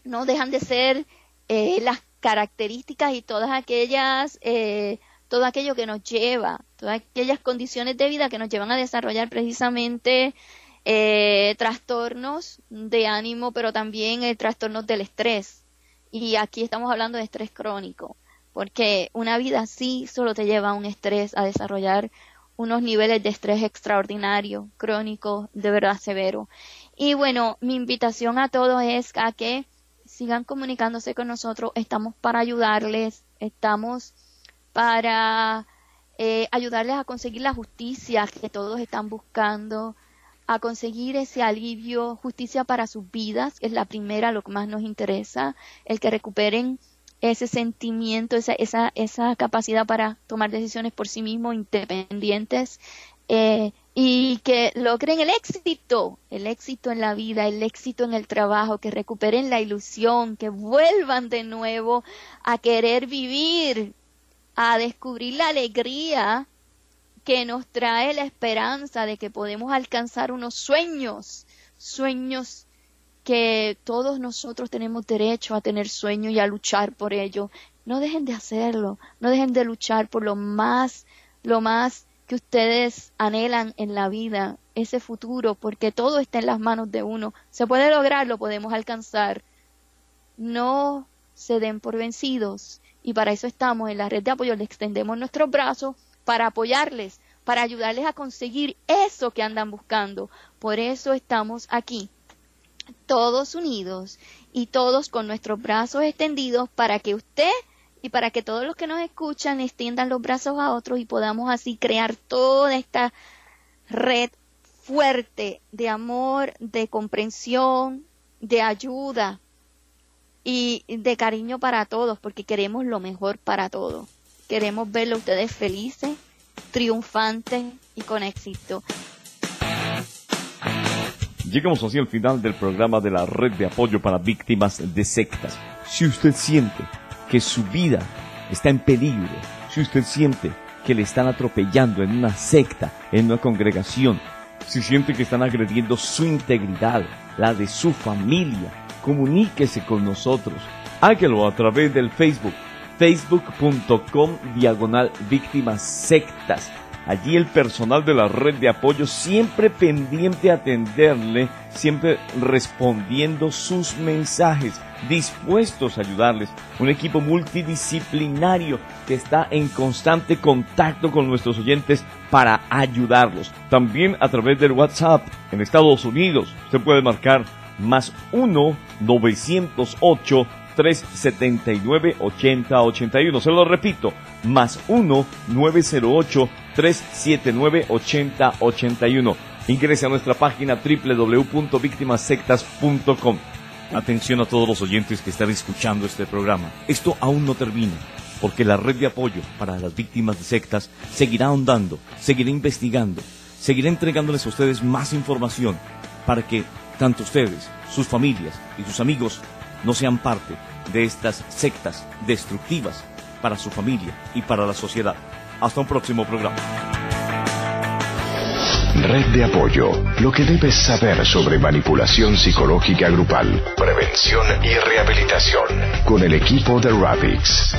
no dejan de ser eh, las características y todas aquellas, eh, todo aquello que nos lleva, todas aquellas condiciones de vida que nos llevan a desarrollar precisamente eh, trastornos de ánimo, pero también eh, trastornos del estrés. Y aquí estamos hablando de estrés crónico, porque una vida así solo te lleva a un estrés, a desarrollar unos niveles de estrés extraordinario, crónico, de verdad severo. Y bueno, mi invitación a todos es a que sigan comunicándose con nosotros, estamos para ayudarles, estamos para eh, ayudarles a conseguir la justicia que todos están buscando, a conseguir ese alivio, justicia para sus vidas, es la primera, lo que más nos interesa, el que recuperen ese sentimiento, esa, esa, esa capacidad para tomar decisiones por sí mismos, independientes, eh, y que logren el éxito, el éxito en la vida, el éxito en el trabajo, que recuperen la ilusión, que vuelvan de nuevo a querer vivir, a descubrir la alegría que nos trae la esperanza de que podemos alcanzar unos sueños, sueños que todos nosotros tenemos derecho a tener sueños y a luchar por ello. No dejen de hacerlo, no dejen de luchar por lo más, lo más que ustedes anhelan en la vida, ese futuro, porque todo está en las manos de uno. Se puede lograr, lo podemos alcanzar. No se den por vencidos. Y para eso estamos en la red de apoyo, le extendemos nuestros brazos para apoyarles, para ayudarles a conseguir eso que andan buscando. Por eso estamos aquí, todos unidos y todos con nuestros brazos extendidos para que usted y para que todos los que nos escuchan extiendan los brazos a otros y podamos así crear toda esta red fuerte de amor, de comprensión, de ayuda y de cariño para todos, porque queremos lo mejor para todos. Queremos verlos ustedes felices, triunfantes y con éxito. Llegamos así al final del programa de la red de apoyo para víctimas de sectas. Si usted siente que su vida está en peligro, si usted siente que le están atropellando en una secta, en una congregación, si siente que están agrediendo su integridad, la de su familia, comuníquese con nosotros. Hágalo a través del Facebook, facebook.com diagonal víctimas sectas. Allí el personal de la red de apoyo siempre pendiente a atenderle, siempre respondiendo sus mensajes, dispuestos a ayudarles. Un equipo multidisciplinario que está en constante contacto con nuestros oyentes para ayudarlos. También a través del WhatsApp en Estados Unidos se puede marcar más 1 908 379 8081. Se lo repito, más 1 908 379 8081. Ingrese a nuestra página www.victimasectas.com. Atención a todos los oyentes que están escuchando este programa. Esto aún no termina, porque la red de apoyo para las víctimas de sectas seguirá ahondando, seguirá investigando, seguirá entregándoles a ustedes más información para que tanto ustedes, sus familias y sus amigos no sean parte de estas sectas destructivas para su familia y para la sociedad. Hasta un próximo programa. Red de apoyo. Lo que debes saber sobre manipulación psicológica grupal, prevención y rehabilitación. Con el equipo de Ravix.